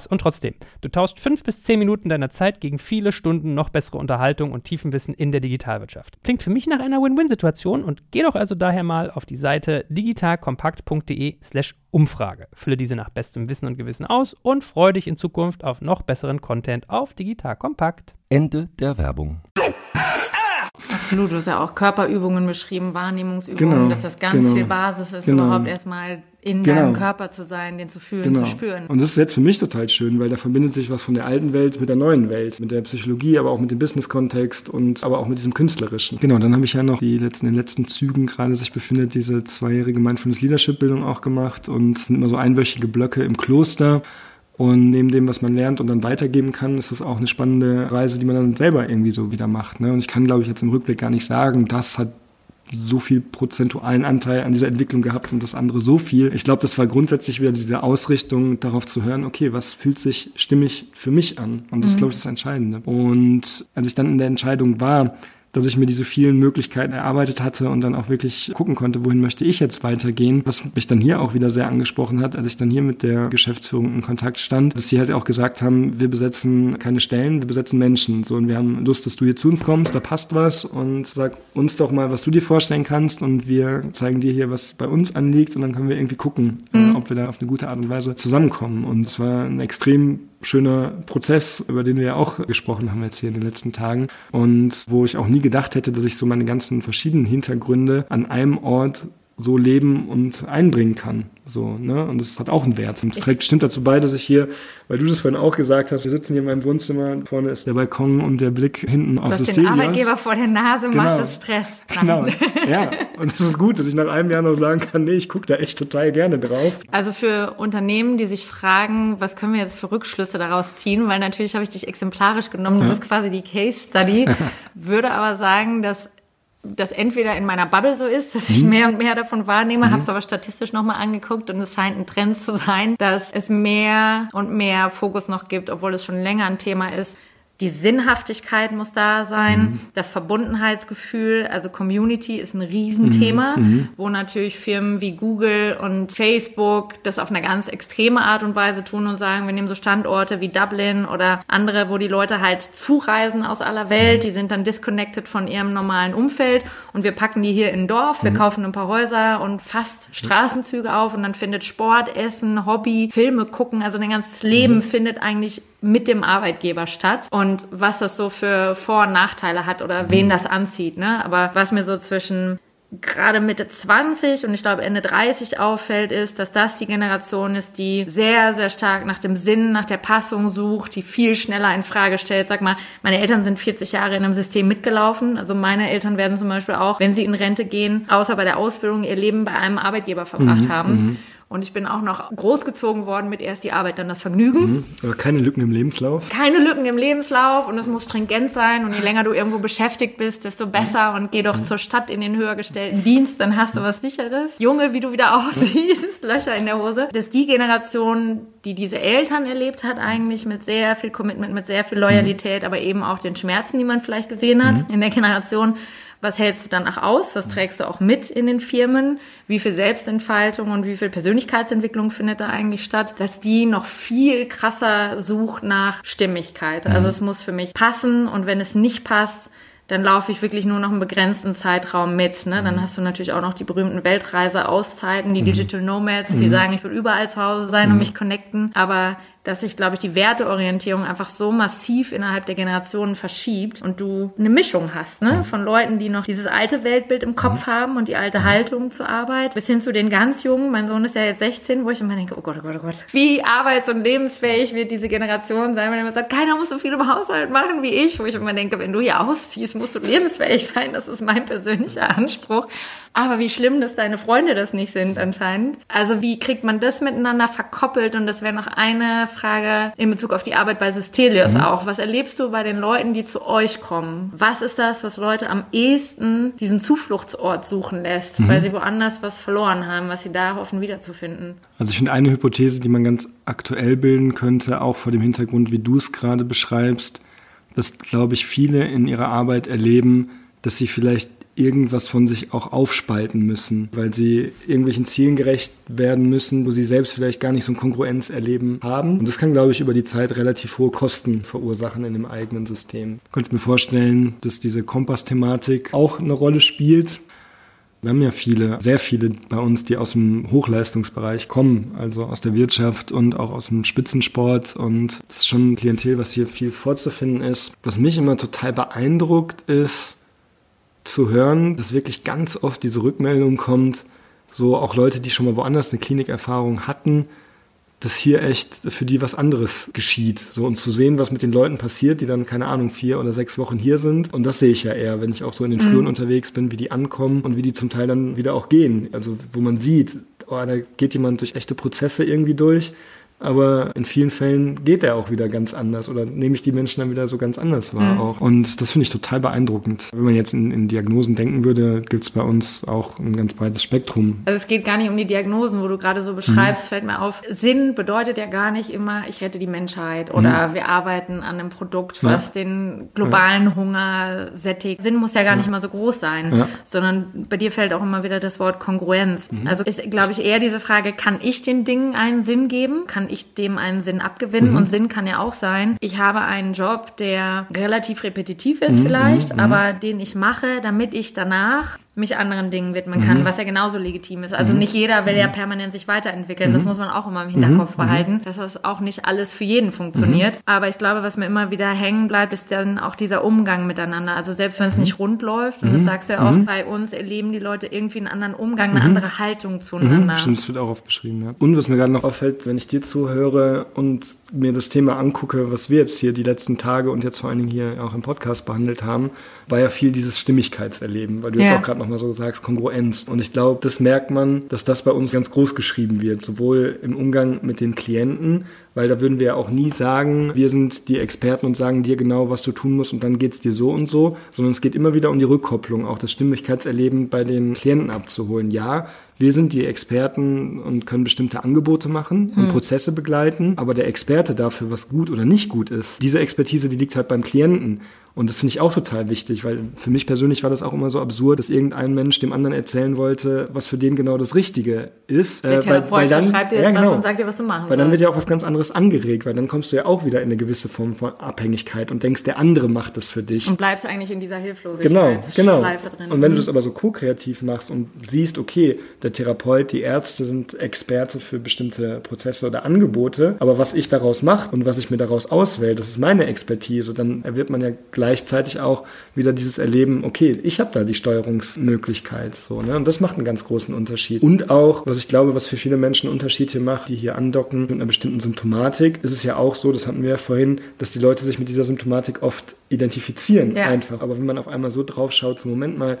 Spaß und trotzdem, du tauschst fünf bis zehn Minuten deiner Zeit gegen viele Stunden noch bessere Unterhaltung und tiefen Wissen in der Digitalwirtschaft. Klingt für mich nach einer Win-Win-Situation und geh doch also daher mal auf die Seite digitalkompakt.de/slash Umfrage. Fülle diese nach bestem Wissen und Gewissen aus und freue dich in Zukunft auf noch besseren Content auf Digital Kompakt. Ende der Werbung. Absolut, du hast ja auch Körperübungen beschrieben, Wahrnehmungsübungen, genau, dass das ganz genau, viel Basis ist, genau. überhaupt erstmal in genau. deinem Körper zu sein, den zu fühlen, genau. zu spüren. Und das ist jetzt für mich total schön, weil da verbindet sich was von der alten Welt mit der neuen Welt, mit der Psychologie, aber auch mit dem Business-Kontext und aber auch mit diesem Künstlerischen. Genau, dann habe ich ja noch die letzten, in den letzten Zügen gerade sich befindet, diese zweijährige Mindfulness Leadership Bildung auch gemacht und es sind immer so einwöchige Blöcke im Kloster. Und neben dem, was man lernt und dann weitergeben kann, ist es auch eine spannende Reise, die man dann selber irgendwie so wieder macht. Ne? Und ich kann, glaube ich, jetzt im Rückblick gar nicht sagen, das hat so viel prozentualen Anteil an dieser Entwicklung gehabt und das andere so viel. Ich glaube, das war grundsätzlich wieder diese Ausrichtung, darauf zu hören, okay, was fühlt sich stimmig für mich an? Und das mhm. ist, glaube ich, das Entscheidende. Und als ich dann in der Entscheidung war, dass ich mir diese vielen Möglichkeiten erarbeitet hatte und dann auch wirklich gucken konnte, wohin möchte ich jetzt weitergehen. Was mich dann hier auch wieder sehr angesprochen hat, als ich dann hier mit der Geschäftsführung in Kontakt stand, dass sie halt auch gesagt haben, wir besetzen keine Stellen, wir besetzen Menschen. So, und wir haben Lust, dass du hier zu uns kommst, da passt was und sag uns doch mal, was du dir vorstellen kannst und wir zeigen dir hier, was bei uns anliegt und dann können wir irgendwie gucken, mhm. äh, ob wir da auf eine gute Art und Weise zusammenkommen. Und es war ein extrem schöner Prozess, über den wir ja auch gesprochen haben jetzt hier in den letzten Tagen. Und wo ich auch nie gedacht hätte, dass ich so meine ganzen verschiedenen Hintergründe an einem Ort so leben und einbringen kann. So, ne? Und das hat auch einen Wert. Und es trägt bestimmt dazu bei, dass ich hier, weil du das vorhin auch gesagt hast, wir sitzen hier in meinem Wohnzimmer, vorne ist der Balkon und der Blick hinten auf das den Arbeitgeber vor der Nase genau. macht das Stress. Genau. ja, und es ist gut, dass ich nach einem Jahr noch sagen kann, nee, ich gucke da echt total gerne drauf. Also für Unternehmen, die sich fragen, was können wir jetzt für Rückschlüsse daraus ziehen, weil natürlich habe ich dich exemplarisch genommen, du ja. bist quasi die Case Study, würde aber sagen, dass das entweder in meiner Bubble so ist, dass ich mhm. mehr und mehr davon wahrnehme, mhm. habe es aber statistisch nochmal angeguckt und es scheint ein Trend zu sein, dass es mehr und mehr Fokus noch gibt, obwohl es schon länger ein Thema ist, die Sinnhaftigkeit muss da sein, mhm. das Verbundenheitsgefühl, also Community ist ein Riesenthema, mhm. mhm. wo natürlich Firmen wie Google und Facebook das auf eine ganz extreme Art und Weise tun und sagen, wir nehmen so Standorte wie Dublin oder andere, wo die Leute halt zureisen aus aller Welt, die sind dann disconnected von ihrem normalen Umfeld und wir packen die hier in ein Dorf, wir mhm. kaufen ein paar Häuser und fast Straßenzüge auf und dann findet Sport, Essen, Hobby, Filme gucken, also ein ganzes Leben mhm. findet eigentlich mit dem Arbeitgeber statt und was das so für Vor- und Nachteile hat oder wen das anzieht. Ne? Aber was mir so zwischen gerade Mitte 20 und ich glaube Ende 30 auffällt, ist, dass das die Generation ist, die sehr, sehr stark nach dem Sinn, nach der Passung sucht, die viel schneller in Frage stellt. Sag mal, meine Eltern sind 40 Jahre in einem System mitgelaufen. Also meine Eltern werden zum Beispiel auch, wenn sie in Rente gehen, außer bei der Ausbildung ihr Leben bei einem Arbeitgeber verbracht mhm, haben. Mhm. Und ich bin auch noch großgezogen worden mit erst die Arbeit, dann das Vergnügen. Mhm. Aber keine Lücken im Lebenslauf? Keine Lücken im Lebenslauf und es muss stringent sein. Und je länger du irgendwo beschäftigt bist, desto besser. Und geh doch mhm. zur Stadt in den höher gestellten Dienst, dann hast du was Sicheres. Junge, wie du wieder aussiehst, Löcher in der Hose. Das ist die Generation, die diese Eltern erlebt hat, eigentlich mit sehr viel Commitment, mit sehr viel Loyalität, mhm. aber eben auch den Schmerzen, die man vielleicht gesehen hat mhm. in der Generation was hältst du danach aus? Was trägst du auch mit in den Firmen? Wie viel Selbstentfaltung und wie viel Persönlichkeitsentwicklung findet da eigentlich statt? Dass die noch viel krasser sucht nach Stimmigkeit. Also mhm. es muss für mich passen und wenn es nicht passt, dann laufe ich wirklich nur noch einen begrenzten Zeitraum mit. Ne? Dann mhm. hast du natürlich auch noch die berühmten Weltreise-Auszeiten, die mhm. Digital Nomads, die mhm. sagen, ich will überall zu Hause sein und mhm. mich connecten. Aber dass sich, glaube ich, die Werteorientierung einfach so massiv innerhalb der Generationen verschiebt und du eine Mischung hast, ne? Von Leuten, die noch dieses alte Weltbild im Kopf mhm. haben und die alte Haltung zur Arbeit, bis hin zu den ganz Jungen. Mein Sohn ist ja jetzt 16, wo ich immer denke, oh Gott, oh Gott, oh Gott. Wie arbeits- und lebensfähig wird diese Generation sein, wenn er immer sagt, keiner muss so viel im Haushalt machen wie ich, wo ich immer denke, wenn du hier ausziehst, musst du lebensfähig sein. Das ist mein persönlicher Anspruch. Aber wie schlimm, dass deine Freunde das nicht sind anscheinend. Also wie kriegt man das miteinander verkoppelt? Und das wäre noch eine Frage in Bezug auf die Arbeit bei Systelius mhm. auch. Was erlebst du bei den Leuten, die zu euch kommen? Was ist das, was Leute am ehesten diesen Zufluchtsort suchen lässt, mhm. weil sie woanders was verloren haben, was sie da hoffen wiederzufinden? Also ich finde eine Hypothese, die man ganz aktuell bilden könnte, auch vor dem Hintergrund, wie du es gerade beschreibst, dass, glaube ich, viele in ihrer Arbeit erleben, dass sie vielleicht irgendwas von sich auch aufspalten müssen, weil sie irgendwelchen Zielen gerecht werden müssen, wo sie selbst vielleicht gar nicht so ein Kongruenz erleben haben. Und das kann, glaube ich, über die Zeit relativ hohe Kosten verursachen in dem eigenen System. Ich könnte mir vorstellen, dass diese Kompass-Thematik auch eine Rolle spielt. Wir haben ja viele, sehr viele bei uns, die aus dem Hochleistungsbereich kommen, also aus der Wirtschaft und auch aus dem Spitzensport. Und das ist schon ein Klientel, was hier viel vorzufinden ist. Was mich immer total beeindruckt ist, zu hören, dass wirklich ganz oft diese Rückmeldung kommt, so auch Leute, die schon mal woanders eine Klinikerfahrung hatten, dass hier echt für die was anderes geschieht. So und zu sehen, was mit den Leuten passiert, die dann, keine Ahnung, vier oder sechs Wochen hier sind. Und das sehe ich ja eher, wenn ich auch so in den Fluren mhm. unterwegs bin, wie die ankommen und wie die zum Teil dann wieder auch gehen. Also wo man sieht, oh, da geht jemand durch echte Prozesse irgendwie durch aber in vielen Fällen geht er auch wieder ganz anders oder nehme ich die Menschen dann wieder so ganz anders wahr mhm. auch. Und das finde ich total beeindruckend. Wenn man jetzt in, in Diagnosen denken würde, gibt es bei uns auch ein ganz breites Spektrum. Also es geht gar nicht um die Diagnosen, wo du gerade so beschreibst, mhm. fällt mir auf. Sinn bedeutet ja gar nicht immer, ich rette die Menschheit oder mhm. wir arbeiten an einem Produkt, was ja. den globalen ja. Hunger sättigt. Sinn muss ja gar nicht immer so groß sein, ja. sondern bei dir fällt auch immer wieder das Wort Kongruenz. Mhm. Also ist, glaube ich, eher diese Frage, kann ich den Dingen einen Sinn geben? Kann ich dem einen Sinn abgewinnen? Mhm. Und Sinn kann ja auch sein, ich habe einen Job, der relativ repetitiv ist mhm. vielleicht, mhm. aber den ich mache, damit ich danach mich anderen Dingen widmen kann, mhm. was ja genauso legitim ist. Also mhm. nicht jeder will ja mhm. permanent sich weiterentwickeln. Mhm. Das muss man auch immer im Hinterkopf mhm. behalten, dass das auch nicht alles für jeden funktioniert. Mhm. Aber ich glaube, was mir immer wieder hängen bleibt, ist dann auch dieser Umgang miteinander. Also selbst wenn es nicht rund läuft, und das sagst du ja auch, bei uns erleben die Leute irgendwie einen anderen Umgang, eine andere Haltung zueinander. Stimmt, das wird auch oft beschrieben. Ja. Und was mir gerade noch auffällt, wenn ich dir zuhöre und mir das Thema angucke, was wir jetzt hier die letzten Tage und jetzt vor allen Dingen hier auch im Podcast behandelt haben, war ja viel dieses Stimmigkeitserleben, weil du ja. jetzt auch gerade nochmal so sagst, Kongruenz. Und ich glaube, das merkt man, dass das bei uns ganz groß geschrieben wird, sowohl im Umgang mit den Klienten, weil da würden wir ja auch nie sagen, wir sind die Experten und sagen dir genau, was du tun musst und dann geht es dir so und so, sondern es geht immer wieder um die Rückkopplung, auch das Stimmigkeitserleben bei den Klienten abzuholen. Ja, wir sind die Experten und können bestimmte Angebote machen und hm. Prozesse begleiten, aber der Experte dafür, was gut oder nicht gut ist, diese Expertise, die liegt halt beim Klienten. Und das finde ich auch total wichtig, weil für mich persönlich war das auch immer so absurd, dass irgendein Mensch dem anderen erzählen wollte, was für den genau das Richtige ist. Der äh, Therapeut weil, weil dann, schreibt dir jetzt ja, genau, was und sagt dir, was du machen Weil dann wird ja auch was ganz anderes angeregt, weil dann kommst du ja auch wieder in eine gewisse Form von Abhängigkeit und denkst, der andere macht das für dich. Und bleibst eigentlich in dieser Hilflosigkeit. Genau, genau. Drin. Und wenn du das aber so ko-kreativ machst und siehst, okay, der Therapeut, die Ärzte sind Experte für bestimmte Prozesse oder Angebote, aber was ich daraus mache und was ich mir daraus auswähle, das ist meine Expertise, dann wird man ja gleichzeitig auch wieder dieses Erleben, okay, ich habe da die Steuerungsmöglichkeit. So, ne? Und das macht einen ganz großen Unterschied. Und auch, was ich glaube, was für viele Menschen einen Unterschied hier macht, die hier andocken mit einer bestimmten Symptomatik, ist es ja auch so, das hatten wir ja vorhin, dass die Leute sich mit dieser Symptomatik oft identifizieren ja. einfach. Aber wenn man auf einmal so drauf schaut, so Moment mal,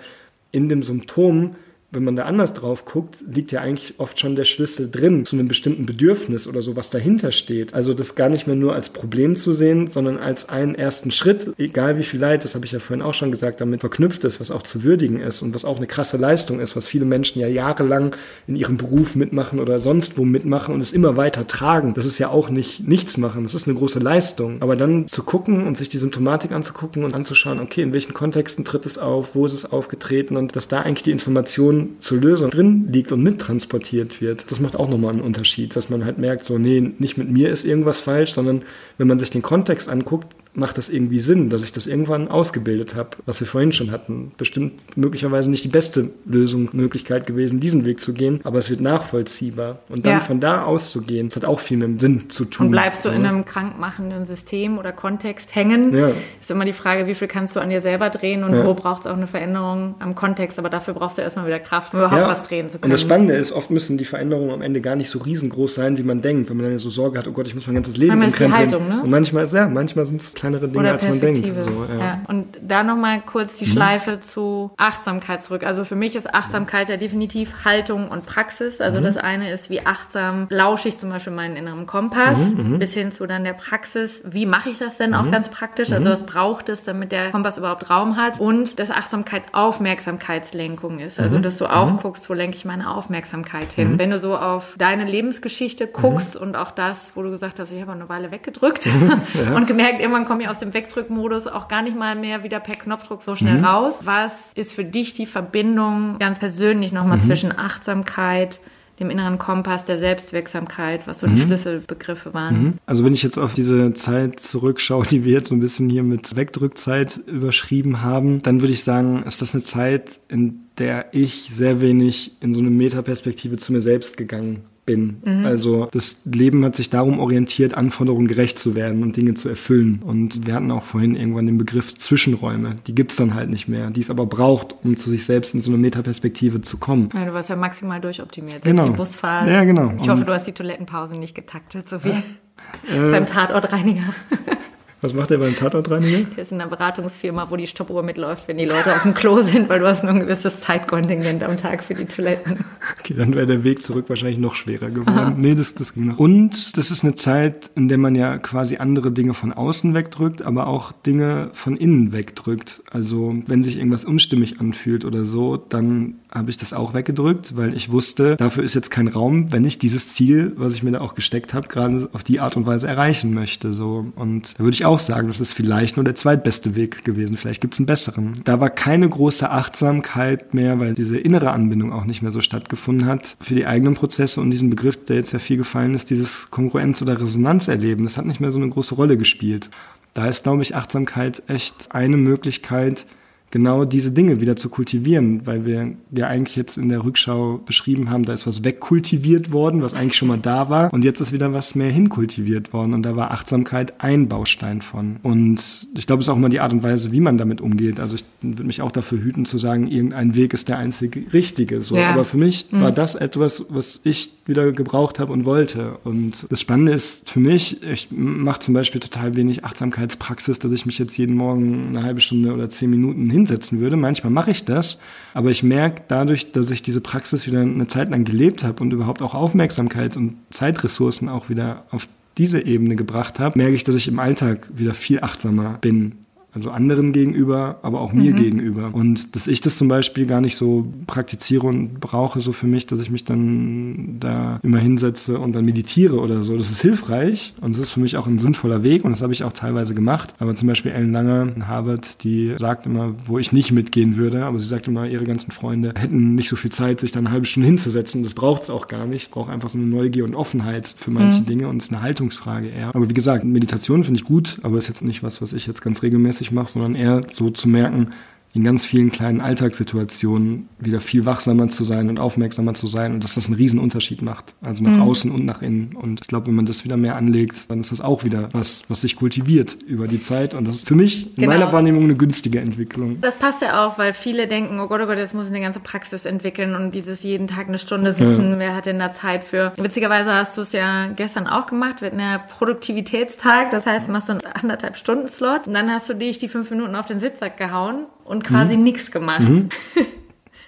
in dem Symptom wenn man da anders drauf guckt, liegt ja eigentlich oft schon der Schlüssel drin zu einem bestimmten Bedürfnis oder so, was dahinter steht. Also das gar nicht mehr nur als Problem zu sehen, sondern als einen ersten Schritt, egal wie viel Leid, das habe ich ja vorhin auch schon gesagt, damit verknüpft ist, was auch zu würdigen ist und was auch eine krasse Leistung ist, was viele Menschen ja jahrelang in ihrem Beruf mitmachen oder sonst wo mitmachen und es immer weiter tragen. Das ist ja auch nicht nichts machen, das ist eine große Leistung. Aber dann zu gucken und sich die Symptomatik anzugucken und anzuschauen, okay, in welchen Kontexten tritt es auf, wo ist es aufgetreten und dass da eigentlich die Informationen zur Lösung drin liegt und mittransportiert wird, das macht auch nochmal einen Unterschied, dass man halt merkt, so, nee, nicht mit mir ist irgendwas falsch, sondern wenn man sich den Kontext anguckt, macht das irgendwie Sinn, dass ich das irgendwann ausgebildet habe, was wir vorhin schon hatten. Bestimmt möglicherweise nicht die beste Lösung, Möglichkeit gewesen, diesen Weg zu gehen, aber es wird nachvollziehbar. Und dann ja. von da auszugehen, das hat auch viel mit dem Sinn zu tun. Und bleibst du in einem krankmachenden System oder Kontext hängen, ja. ist immer die Frage, wie viel kannst du an dir selber drehen und ja. wo braucht es auch eine Veränderung am Kontext. Aber dafür brauchst du erstmal wieder Kraft, um überhaupt was drehen zu können. Und das Spannende ist, oft müssen die Veränderungen am Ende gar nicht so riesengroß sein, wie man denkt. Wenn man dann so Sorge hat, oh Gott, ich muss mein ganzes Leben Manchmal ist die Haltung, ne? Und manchmal ist, ja, manchmal sind es kleinere Dinge, Oder als man denkt. So, ja. Ja. Und da nochmal kurz die mhm. Schleife zu Achtsamkeit zurück. Also für mich ist Achtsamkeit ja definitiv Haltung und Praxis. Also mhm. das eine ist, wie achtsam lausche ich zum Beispiel meinen inneren Kompass, mhm. mhm. bis hin zu dann der Praxis. Wie mache ich das denn auch mhm. ganz praktisch? Also mhm. was braucht es, damit der Kompass überhaupt Raum hat? Und dass Achtsamkeit Aufmerksamkeitslenkung ist. Also dass du auch guckst, wo lenke ich meine Aufmerksamkeit hin. Wenn du so auf deine Lebensgeschichte guckst und auch das, wo du gesagt hast, ich habe eine Weile weggedrückt ja. und gemerkt, irgendwann komme ich aus dem Wegdrückmodus auch gar nicht mal mehr wieder per Knopfdruck so schnell mhm. raus. Was ist für dich die Verbindung ganz persönlich nochmal mhm. zwischen Achtsamkeit, dem inneren Kompass der Selbstwirksamkeit, was so die mhm. Schlüsselbegriffe waren. Mhm. Also wenn ich jetzt auf diese Zeit zurückschaue, die wir jetzt so ein bisschen hier mit Wegdrückzeit überschrieben haben, dann würde ich sagen, ist das eine Zeit, in der ich sehr wenig in so eine Metaperspektive zu mir selbst gegangen bin. Mhm. Also das Leben hat sich darum orientiert, Anforderungen gerecht zu werden und Dinge zu erfüllen. Und wir hatten auch vorhin irgendwann den Begriff Zwischenräume. Die gibt es dann halt nicht mehr, die es aber braucht, um zu sich selbst in so eine Metaperspektive zu kommen. Ja, du warst ja maximal durchoptimiert. Selbst genau. die Busfahrt. Ja, genau. Ich hoffe, du hast die Toilettenpause nicht getaktet, so wie äh, beim Tatortreiniger. Was macht der beim Tatortreiniger? Der ist in einer Beratungsfirma, wo die Stoppuhr mitläuft, wenn die Leute auf dem Klo sind, weil du hast nur ein gewisses Zeitkontingent am Tag für die Toiletten. Okay, dann wäre der Weg zurück wahrscheinlich noch schwerer geworden. Aha. Nee, das, das ging noch. Und das ist eine Zeit, in der man ja quasi andere Dinge von außen wegdrückt, aber auch Dinge von innen wegdrückt. Also wenn sich irgendwas unstimmig anfühlt oder so, dann habe ich das auch weggedrückt, weil ich wusste, dafür ist jetzt kein Raum, wenn ich dieses Ziel, was ich mir da auch gesteckt habe, gerade auf die Art und Weise erreichen möchte. So. Und da würde ich auch sagen, das ist vielleicht nur der zweitbeste Weg gewesen. Vielleicht gibt es einen besseren. Da war keine große Achtsamkeit mehr, weil diese innere Anbindung auch nicht mehr so stattgefunden hat für die eigenen Prozesse und diesen Begriff, der jetzt ja viel gefallen ist, dieses Kongruenz- oder Resonanzerleben, das hat nicht mehr so eine große Rolle gespielt. Da ist, glaube ich, Achtsamkeit echt eine Möglichkeit, genau diese Dinge wieder zu kultivieren, weil wir ja eigentlich jetzt in der Rückschau beschrieben haben, da ist was wegkultiviert worden, was eigentlich schon mal da war und jetzt ist wieder was mehr hinkultiviert worden und da war Achtsamkeit ein Baustein von. Und ich glaube, es ist auch mal die Art und Weise, wie man damit umgeht. Also ich würde mich auch dafür hüten zu sagen, irgendein Weg ist der einzige richtige. So. Ja. Aber für mich mhm. war das etwas, was ich wieder gebraucht habe und wollte. Und das Spannende ist für mich, ich mache zum Beispiel total wenig Achtsamkeitspraxis, dass ich mich jetzt jeden Morgen eine halbe Stunde oder zehn Minuten hin hinsetzen würde. Manchmal mache ich das, aber ich merke dadurch, dass ich diese Praxis wieder eine Zeit lang gelebt habe und überhaupt auch Aufmerksamkeit und Zeitressourcen auch wieder auf diese Ebene gebracht habe, merke ich, dass ich im Alltag wieder viel achtsamer bin also anderen gegenüber, aber auch mir mhm. gegenüber. Und dass ich das zum Beispiel gar nicht so praktiziere und brauche so für mich, dass ich mich dann da immer hinsetze und dann meditiere oder so. Das ist hilfreich und das ist für mich auch ein sinnvoller Weg und das habe ich auch teilweise gemacht. Aber zum Beispiel Ellen Lange in Harvard, die sagt immer, wo ich nicht mitgehen würde, aber sie sagt immer, ihre ganzen Freunde hätten nicht so viel Zeit, sich dann eine halbe Stunde hinzusetzen. Das braucht es auch gar nicht. Es braucht einfach so eine Neugier und Offenheit für manche mhm. Dinge und es ist eine Haltungsfrage eher. Aber wie gesagt, Meditation finde ich gut, aber ist jetzt nicht was, was ich jetzt ganz regelmäßig regelmäßig mache, sondern eher so zu merken, in ganz vielen kleinen Alltagssituationen wieder viel wachsamer zu sein und aufmerksamer zu sein und dass das einen riesen Unterschied macht. Also nach mhm. außen und nach innen. Und ich glaube, wenn man das wieder mehr anlegt, dann ist das auch wieder was, was sich kultiviert über die Zeit. Und das ist für mich in genau. meiner Wahrnehmung eine günstige Entwicklung. Das passt ja auch, weil viele denken, oh Gott, oh Gott, jetzt muss ich eine ganze Praxis entwickeln und dieses jeden Tag eine Stunde sitzen, ja. wer hat denn da Zeit für? Witzigerweise hast du es ja gestern auch gemacht, wir hatten ja Produktivitätstag, das heißt, machst du einen anderthalb Stunden Slot und dann hast du dich die fünf Minuten auf den Sitzsack gehauen und quasi mhm. nichts gemacht. Mhm.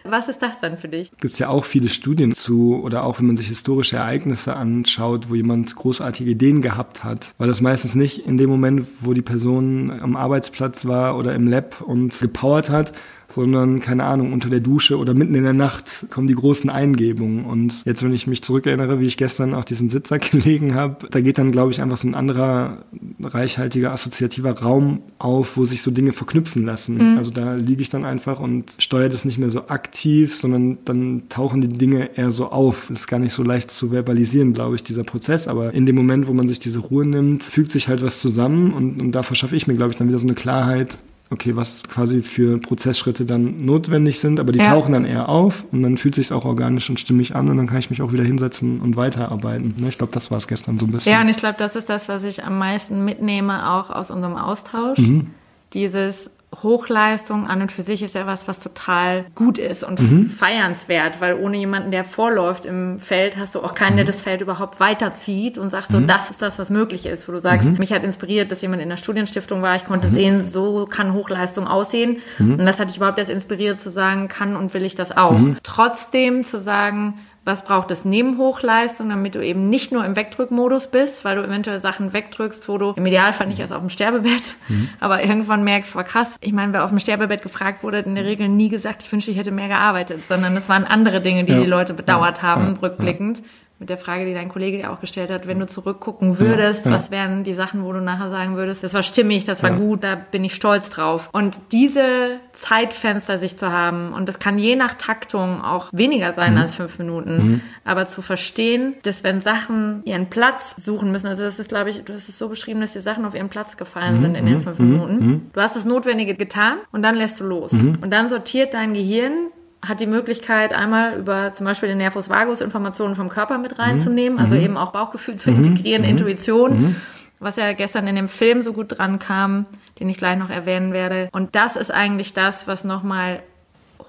Was ist das dann für dich? Gibt es ja auch viele Studien zu oder auch wenn man sich historische Ereignisse anschaut, wo jemand großartige Ideen gehabt hat, weil das meistens nicht in dem Moment, wo die Person am Arbeitsplatz war oder im Lab und gepowert hat, sondern keine Ahnung, unter der Dusche oder mitten in der Nacht kommen die großen Eingebungen. Und jetzt, wenn ich mich zurückerinnere, wie ich gestern auf diesem Sitzsack gelegen habe, da geht dann, glaube ich, einfach so ein anderer reichhaltiger, assoziativer Raum auf, wo sich so Dinge verknüpfen lassen. Mhm. Also da liege ich dann einfach und steuere das nicht mehr so aktiv, sondern dann tauchen die Dinge eher so auf. Das ist gar nicht so leicht zu verbalisieren, glaube ich, dieser Prozess. Aber in dem Moment, wo man sich diese Ruhe nimmt, fügt sich halt was zusammen und, und da verschaffe ich mir, glaube ich, dann wieder so eine Klarheit, okay, was quasi für Prozessschritte dann notwendig sind, aber die ja. tauchen dann eher auf und dann fühlt sich auch organisch und stimmig an und dann kann ich mich auch wieder hinsetzen und weiterarbeiten. Ne? Ich glaube, das war es gestern so ein bisschen. Ja, und ich glaube, das ist das, was ich am meisten mitnehme, auch aus unserem Austausch. Mhm. Dieses, Hochleistung an und für sich ist ja was, was total gut ist und mhm. feiernswert, weil ohne jemanden, der vorläuft im Feld, hast du auch keinen, der mhm. das Feld überhaupt weiterzieht und sagt so, mhm. das ist das, was möglich ist. Wo du sagst, mhm. mich hat inspiriert, dass jemand in der Studienstiftung war. Ich konnte mhm. sehen, so kann Hochleistung aussehen. Mhm. Und das hat dich überhaupt erst inspiriert zu sagen, kann und will ich das auch. Trotzdem zu sagen, was braucht es neben Hochleistung, damit du eben nicht nur im Wegdrückmodus bist, weil du eventuell Sachen wegdrückst, wo du im Idealfall nicht erst auf dem Sterbebett, mhm. aber irgendwann merkst, war krass. Ich meine, wer auf dem Sterbebett gefragt wurde, hat in der Regel nie gesagt, ich wünschte, ich hätte mehr gearbeitet, sondern es waren andere Dinge, die ja. die Leute bedauert haben, ja. rückblickend mit der Frage, die dein Kollege dir auch gestellt hat, wenn du zurückgucken würdest, ja, ja. was wären die Sachen, wo du nachher sagen würdest, das war stimmig, das war ja. gut, da bin ich stolz drauf. Und diese Zeitfenster sich zu haben, und das kann je nach Taktung auch weniger sein mhm. als fünf Minuten, mhm. aber zu verstehen, dass wenn Sachen ihren Platz suchen müssen, also das ist, glaube ich, du hast es so beschrieben, dass die Sachen auf ihren Platz gefallen mhm. sind in den mhm. fünf Minuten. Mhm. Du hast das Notwendige getan und dann lässt du los. Mhm. Und dann sortiert dein Gehirn hat die Möglichkeit, einmal über zum Beispiel den Nervus vagus Informationen vom Körper mit reinzunehmen, also mhm. eben auch Bauchgefühl zu mhm. integrieren, mhm. Intuition, was ja gestern in dem Film so gut dran kam, den ich gleich noch erwähnen werde. Und das ist eigentlich das, was nochmal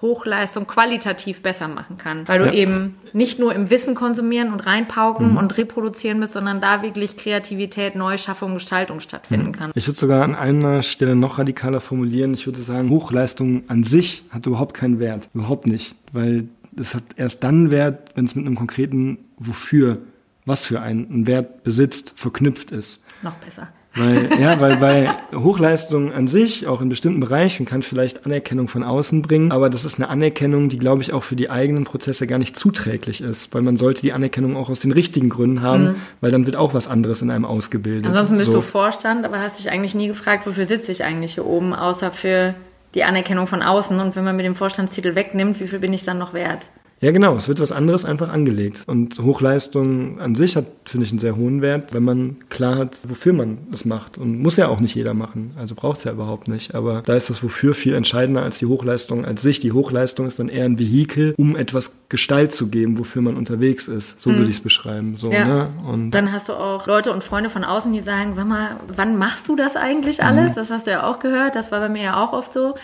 Hochleistung qualitativ besser machen kann. Weil du ja. eben nicht nur im Wissen konsumieren und reinpauken mhm. und reproduzieren bist, sondern da wirklich Kreativität, Neuschaffung, Gestaltung stattfinden mhm. kann. Ich würde sogar an einer Stelle noch radikaler formulieren. Ich würde sagen, Hochleistung an sich hat überhaupt keinen Wert. Überhaupt nicht. Weil es hat erst dann Wert, wenn es mit einem konkreten Wofür, was für einen Wert besitzt, verknüpft ist. Noch besser. Weil, ja, weil bei Hochleistung an sich, auch in bestimmten Bereichen, kann vielleicht Anerkennung von außen bringen, aber das ist eine Anerkennung, die, glaube ich, auch für die eigenen Prozesse gar nicht zuträglich ist, weil man sollte die Anerkennung auch aus den richtigen Gründen haben, mhm. weil dann wird auch was anderes in einem ausgebildet. Ansonsten bist so. du Vorstand, aber hast dich eigentlich nie gefragt, wofür sitze ich eigentlich hier oben, außer für die Anerkennung von außen und wenn man mir den Vorstandstitel wegnimmt, wie viel bin ich dann noch wert? Ja, genau. Es wird was anderes einfach angelegt. Und Hochleistung an sich hat, finde ich, einen sehr hohen Wert, wenn man klar hat, wofür man es macht. Und muss ja auch nicht jeder machen. Also braucht es ja überhaupt nicht. Aber da ist das Wofür viel entscheidender als die Hochleistung als sich. Die Hochleistung ist dann eher ein Vehikel, um etwas Gestalt zu geben, wofür man unterwegs ist. So mhm. würde ich es beschreiben. So, ja. ne? Und dann hast du auch Leute und Freunde von außen, die sagen, sag mal, wann machst du das eigentlich alles? Mhm. Das hast du ja auch gehört. Das war bei mir ja auch oft so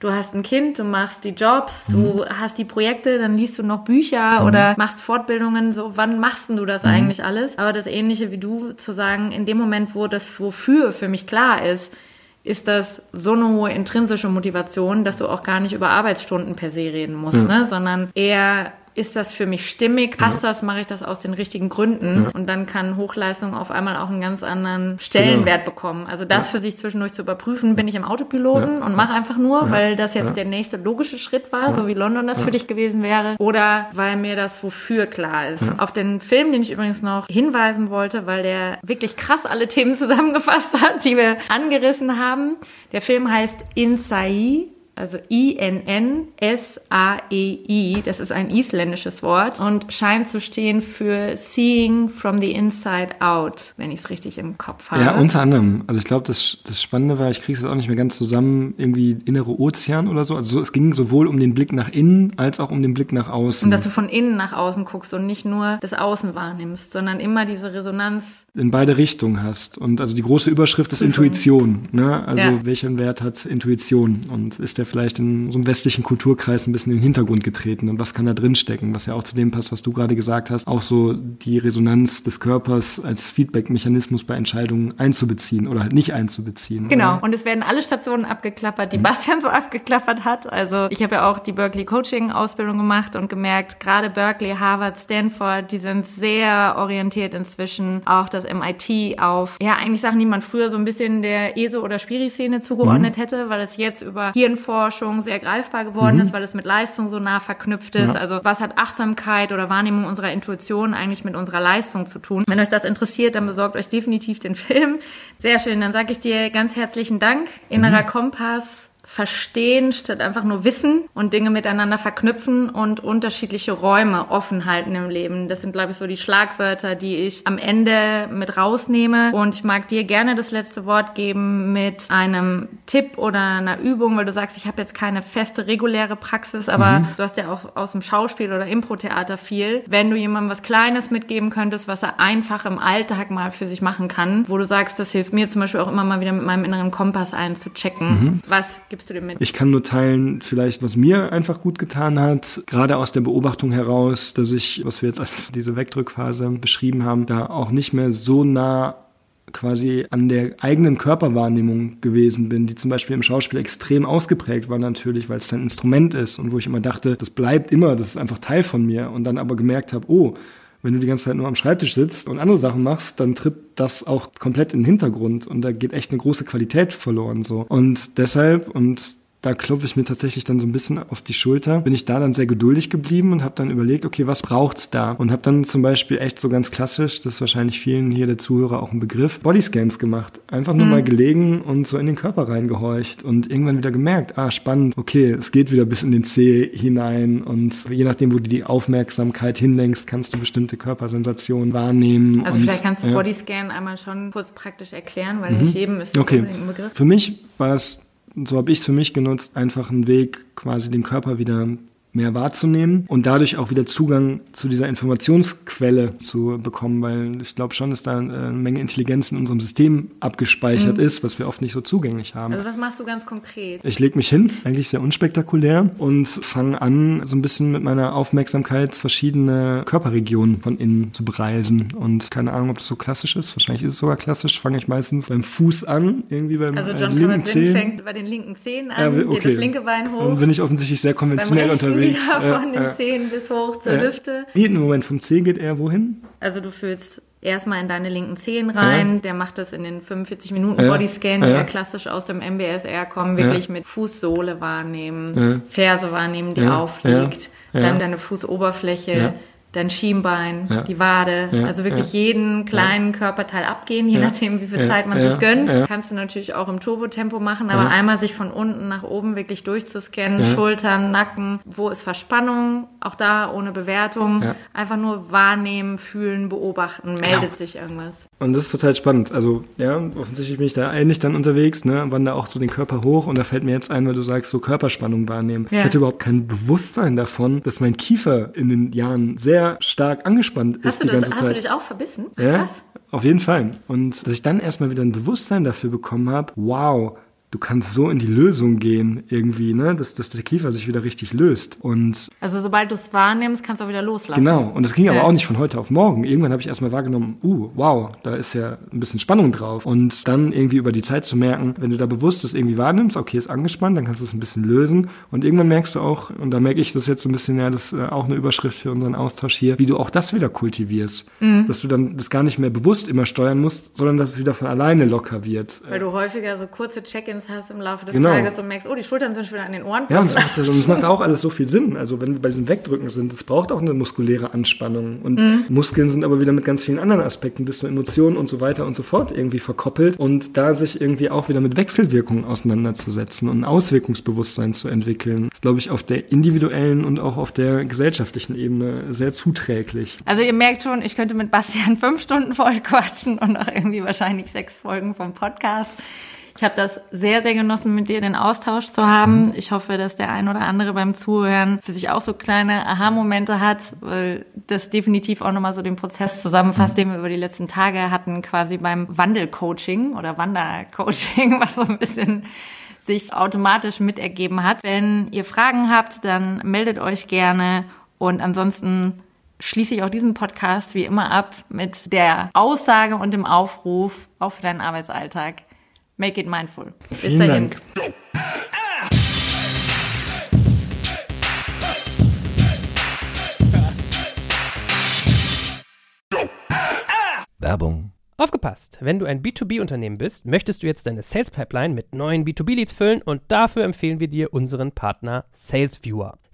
du hast ein Kind, du machst die Jobs, mhm. du hast die Projekte, dann liest du noch Bücher mhm. oder machst Fortbildungen. So, wann machst du das mhm. eigentlich alles? Aber das Ähnliche wie du zu sagen, in dem Moment, wo das Wofür für mich klar ist, ist das so eine hohe intrinsische Motivation, dass du auch gar nicht über Arbeitsstunden per se reden musst, ja. ne? sondern eher ist das für mich stimmig, passt ja. das, mache ich das aus den richtigen Gründen ja. und dann kann Hochleistung auf einmal auch einen ganz anderen Stellenwert genau. bekommen. Also das ja. für sich zwischendurch zu überprüfen, bin ich im Autopiloten und mache einfach nur, weil das jetzt der nächste logische Schritt war, so wie London das für dich gewesen wäre, oder weil mir das wofür klar ist. Auf den Film, den ich übrigens noch hinweisen wollte, weil der wirklich krass alle Themen zusammengefasst hat, die wir angerissen haben. Der Film heißt Insai also I-N-N-S-A-E-I, das ist ein isländisches Wort und scheint zu stehen für Seeing from the Inside Out, wenn ich es richtig im Kopf habe. Ja, unter anderem. Also ich glaube, das, das Spannende war, ich kriege es auch nicht mehr ganz zusammen, irgendwie innere Ozean oder so. Also es ging sowohl um den Blick nach innen als auch um den Blick nach außen. Und dass du von innen nach außen guckst und nicht nur das Außen wahrnimmst, sondern immer diese Resonanz. In beide Richtungen hast. Und also die große Überschrift ist Intuition. Ne? Also ja. welchen Wert hat Intuition? Und ist der vielleicht in so einem westlichen Kulturkreis ein bisschen in den Hintergrund getreten und was kann da drin stecken, was ja auch zu dem passt, was du gerade gesagt hast, auch so die Resonanz des Körpers als Feedback-Mechanismus bei Entscheidungen einzubeziehen oder halt nicht einzubeziehen. Genau, oder? und es werden alle Stationen abgeklappert, die mhm. Bastian so abgeklappert hat. Also ich habe ja auch die Berkeley Coaching-Ausbildung gemacht und gemerkt, gerade Berkeley, Harvard, Stanford, die sind sehr orientiert inzwischen, auch das MIT auf, ja, eigentlich Sachen, die man früher so ein bisschen der ESO- oder Spiri-Szene zugeordnet mhm. hätte, weil es jetzt über Hirnforschung Hirnforschung sehr greifbar geworden mhm. ist, weil es mit Leistung so nah verknüpft ist. Ja. Also was hat Achtsamkeit oder Wahrnehmung unserer Intuition eigentlich mit unserer Leistung zu tun? Wenn euch das interessiert, dann besorgt euch definitiv den Film. Sehr schön, dann sage ich dir ganz herzlichen Dank. Innerer mhm. Kompass verstehen statt einfach nur wissen und Dinge miteinander verknüpfen und unterschiedliche Räume offen halten im Leben. Das sind, glaube ich, so die Schlagwörter, die ich am Ende mit rausnehme. Und ich mag dir gerne das letzte Wort geben mit einem Tipp oder einer Übung, weil du sagst, ich habe jetzt keine feste, reguläre Praxis, aber mhm. du hast ja auch aus dem Schauspiel oder Impro-Theater viel. Wenn du jemandem was Kleines mitgeben könntest, was er einfach im Alltag mal für sich machen kann, wo du sagst, das hilft mir zum Beispiel auch immer mal wieder mit meinem inneren Kompass einzuchecken. Mhm. Was gibt gibst du dem mit? Ich kann nur teilen, vielleicht, was mir einfach gut getan hat, gerade aus der Beobachtung heraus, dass ich, was wir jetzt als diese Wegdrückphase beschrieben haben, da auch nicht mehr so nah quasi an der eigenen Körperwahrnehmung gewesen bin, die zum Beispiel im Schauspiel extrem ausgeprägt war natürlich, weil es ein Instrument ist und wo ich immer dachte, das bleibt immer, das ist einfach Teil von mir und dann aber gemerkt habe, oh, wenn du die ganze Zeit nur am Schreibtisch sitzt und andere Sachen machst, dann tritt das auch komplett in den Hintergrund und da geht echt eine große Qualität verloren so. Und deshalb und da klopfe ich mir tatsächlich dann so ein bisschen auf die Schulter. Bin ich da dann sehr geduldig geblieben und habe dann überlegt, okay, was braucht's da? Und habe dann zum Beispiel echt so ganz klassisch, das ist wahrscheinlich vielen hier der Zuhörer auch ein Begriff, Bodyscans gemacht. Einfach nur mhm. mal gelegen und so in den Körper reingehorcht und irgendwann wieder gemerkt, ah, spannend, okay, es geht wieder bis in den Zeh hinein und je nachdem, wo du die Aufmerksamkeit hinlenkst, kannst du bestimmte Körpersensationen wahrnehmen. Also und, vielleicht kannst du ja. Bodyscan einmal schon kurz praktisch erklären, weil mhm. nicht jedem ist das okay. ein Begriff. Für mich war es so habe ich es für mich genutzt, einfach einen Weg, quasi den Körper wieder mehr wahrzunehmen und dadurch auch wieder Zugang zu dieser Informationsquelle zu bekommen, weil ich glaube schon, dass da eine Menge Intelligenz in unserem System abgespeichert mhm. ist, was wir oft nicht so zugänglich haben. Also was machst du ganz konkret? Ich lege mich hin, eigentlich sehr unspektakulär und fange an, so ein bisschen mit meiner Aufmerksamkeit verschiedene Körperregionen von innen zu bereisen und keine Ahnung, ob das so klassisch ist. Wahrscheinlich ist es sogar klassisch. Fange ich meistens beim Fuß an, irgendwie beim Also John äh, linken Zehen. fängt bei den linken Zehen an, ja, okay. geht das linke Bein hoch. Dann bin ich offensichtlich sehr konventionell beim unterwegs. Wieder von den Zehen bis hoch zur Hüfte. Nee, im Moment vom Zeh geht er wohin? Also du fühlst erstmal in deine linken Zehen rein. Ja. Der macht das in den 45 Minuten ja. Bodyscan, die ja. klassisch aus dem MBSR kommen, wirklich mit Fußsohle wahrnehmen, Ferse wahrnehmen, die aufliegt, dann deine Fußoberfläche dein Schienbein, ja. die Wade, ja. also wirklich ja. jeden kleinen Körperteil abgehen, je nachdem, wie viel Zeit man sich gönnt. Kannst du natürlich auch im Turbotempo machen, aber einmal sich von unten nach oben wirklich durchzuscannen, Schultern, Nacken, wo ist Verspannung, auch da ohne Bewertung, einfach nur wahrnehmen, fühlen, beobachten, meldet sich irgendwas. Und das ist total spannend. Also, ja, offensichtlich bin ich da ähnlich dann unterwegs, ne, wandere auch so den Körper hoch und da fällt mir jetzt ein, weil du sagst, so Körperspannung wahrnehmen. Ich hatte überhaupt kein Bewusstsein davon, dass mein Kiefer in den Jahren sehr stark angespannt hast ist die das, ganze Zeit. Hast du dich auch verbissen? Ja, Krass. auf jeden Fall. Und dass ich dann erstmal wieder ein Bewusstsein dafür bekommen habe, wow, du kannst so in die Lösung gehen irgendwie, ne, dass, dass der Kiefer sich wieder richtig löst. Und also sobald du es wahrnimmst, kannst du auch wieder loslassen. Genau. Und das ging ja. aber auch nicht von heute auf morgen. Irgendwann habe ich erstmal wahrgenommen, uh, wow, da ist ja ein bisschen Spannung drauf. Und dann irgendwie über die Zeit zu merken, wenn du da bewusst das irgendwie wahrnimmst, okay, ist angespannt, dann kannst du es ein bisschen lösen. Und irgendwann merkst du auch, und da merke ich das jetzt so ein bisschen, ja, das ist äh, auch eine Überschrift für unseren Austausch hier, wie du auch das wieder kultivierst. Mhm. Dass du dann das gar nicht mehr bewusst immer steuern musst, sondern dass es wieder von alleine locker wird. Weil du häufiger so kurze Check-ins Check-ins hast im Laufe des genau. Tages und merkst, oh, die Schultern sind schon wieder an den Ohren. Ja, und es macht, auch alles so viel Sinn. Also wenn wir bei diesem Wegdrücken sind, es braucht auch eine muskuläre Anspannung. Und mhm. Muskeln sind aber wieder mit ganz vielen anderen Aspekten, bis zu Emotionen und so weiter und so fort irgendwie verkoppelt. Und da sich irgendwie auch wieder mit Wechselwirkungen auseinanderzusetzen und ein Auswirkungsbewusstsein zu entwickeln, ist, glaube ich, auf der individuellen und auch auf der gesellschaftlichen Ebene sehr zuträglich. Also ihr merkt schon, ich könnte mit Bastian fünf Stunden voll quatschen und auch irgendwie wahrscheinlich sechs Folgen vom Podcast. Ich habe das sehr, sehr genossen, mit dir den Austausch zu haben. Mhm. Ich hoffe, dass der ein oder andere beim Zuhören für sich auch so kleine Aha-Momente hat, weil das definitiv auch nochmal so den Prozess zusammenfasst, den wir über die letzten Tage hatten, quasi beim Wandelcoaching oder Wandercoaching, was so ein bisschen sich automatisch mitergeben hat. Wenn ihr Fragen habt, dann meldet euch gerne und ansonsten schließe ich auch diesen Podcast wie immer ab mit der Aussage und dem Aufruf auf deinen Arbeitsalltag. Make it mindful. Bis Vielen dahin. Dank. Werbung. Aufgepasst! Wenn du ein B2B-Unternehmen bist, möchtest du jetzt deine Sales Pipeline mit neuen B2B-Leads füllen und dafür empfehlen wir dir unseren Partner SalesViewer.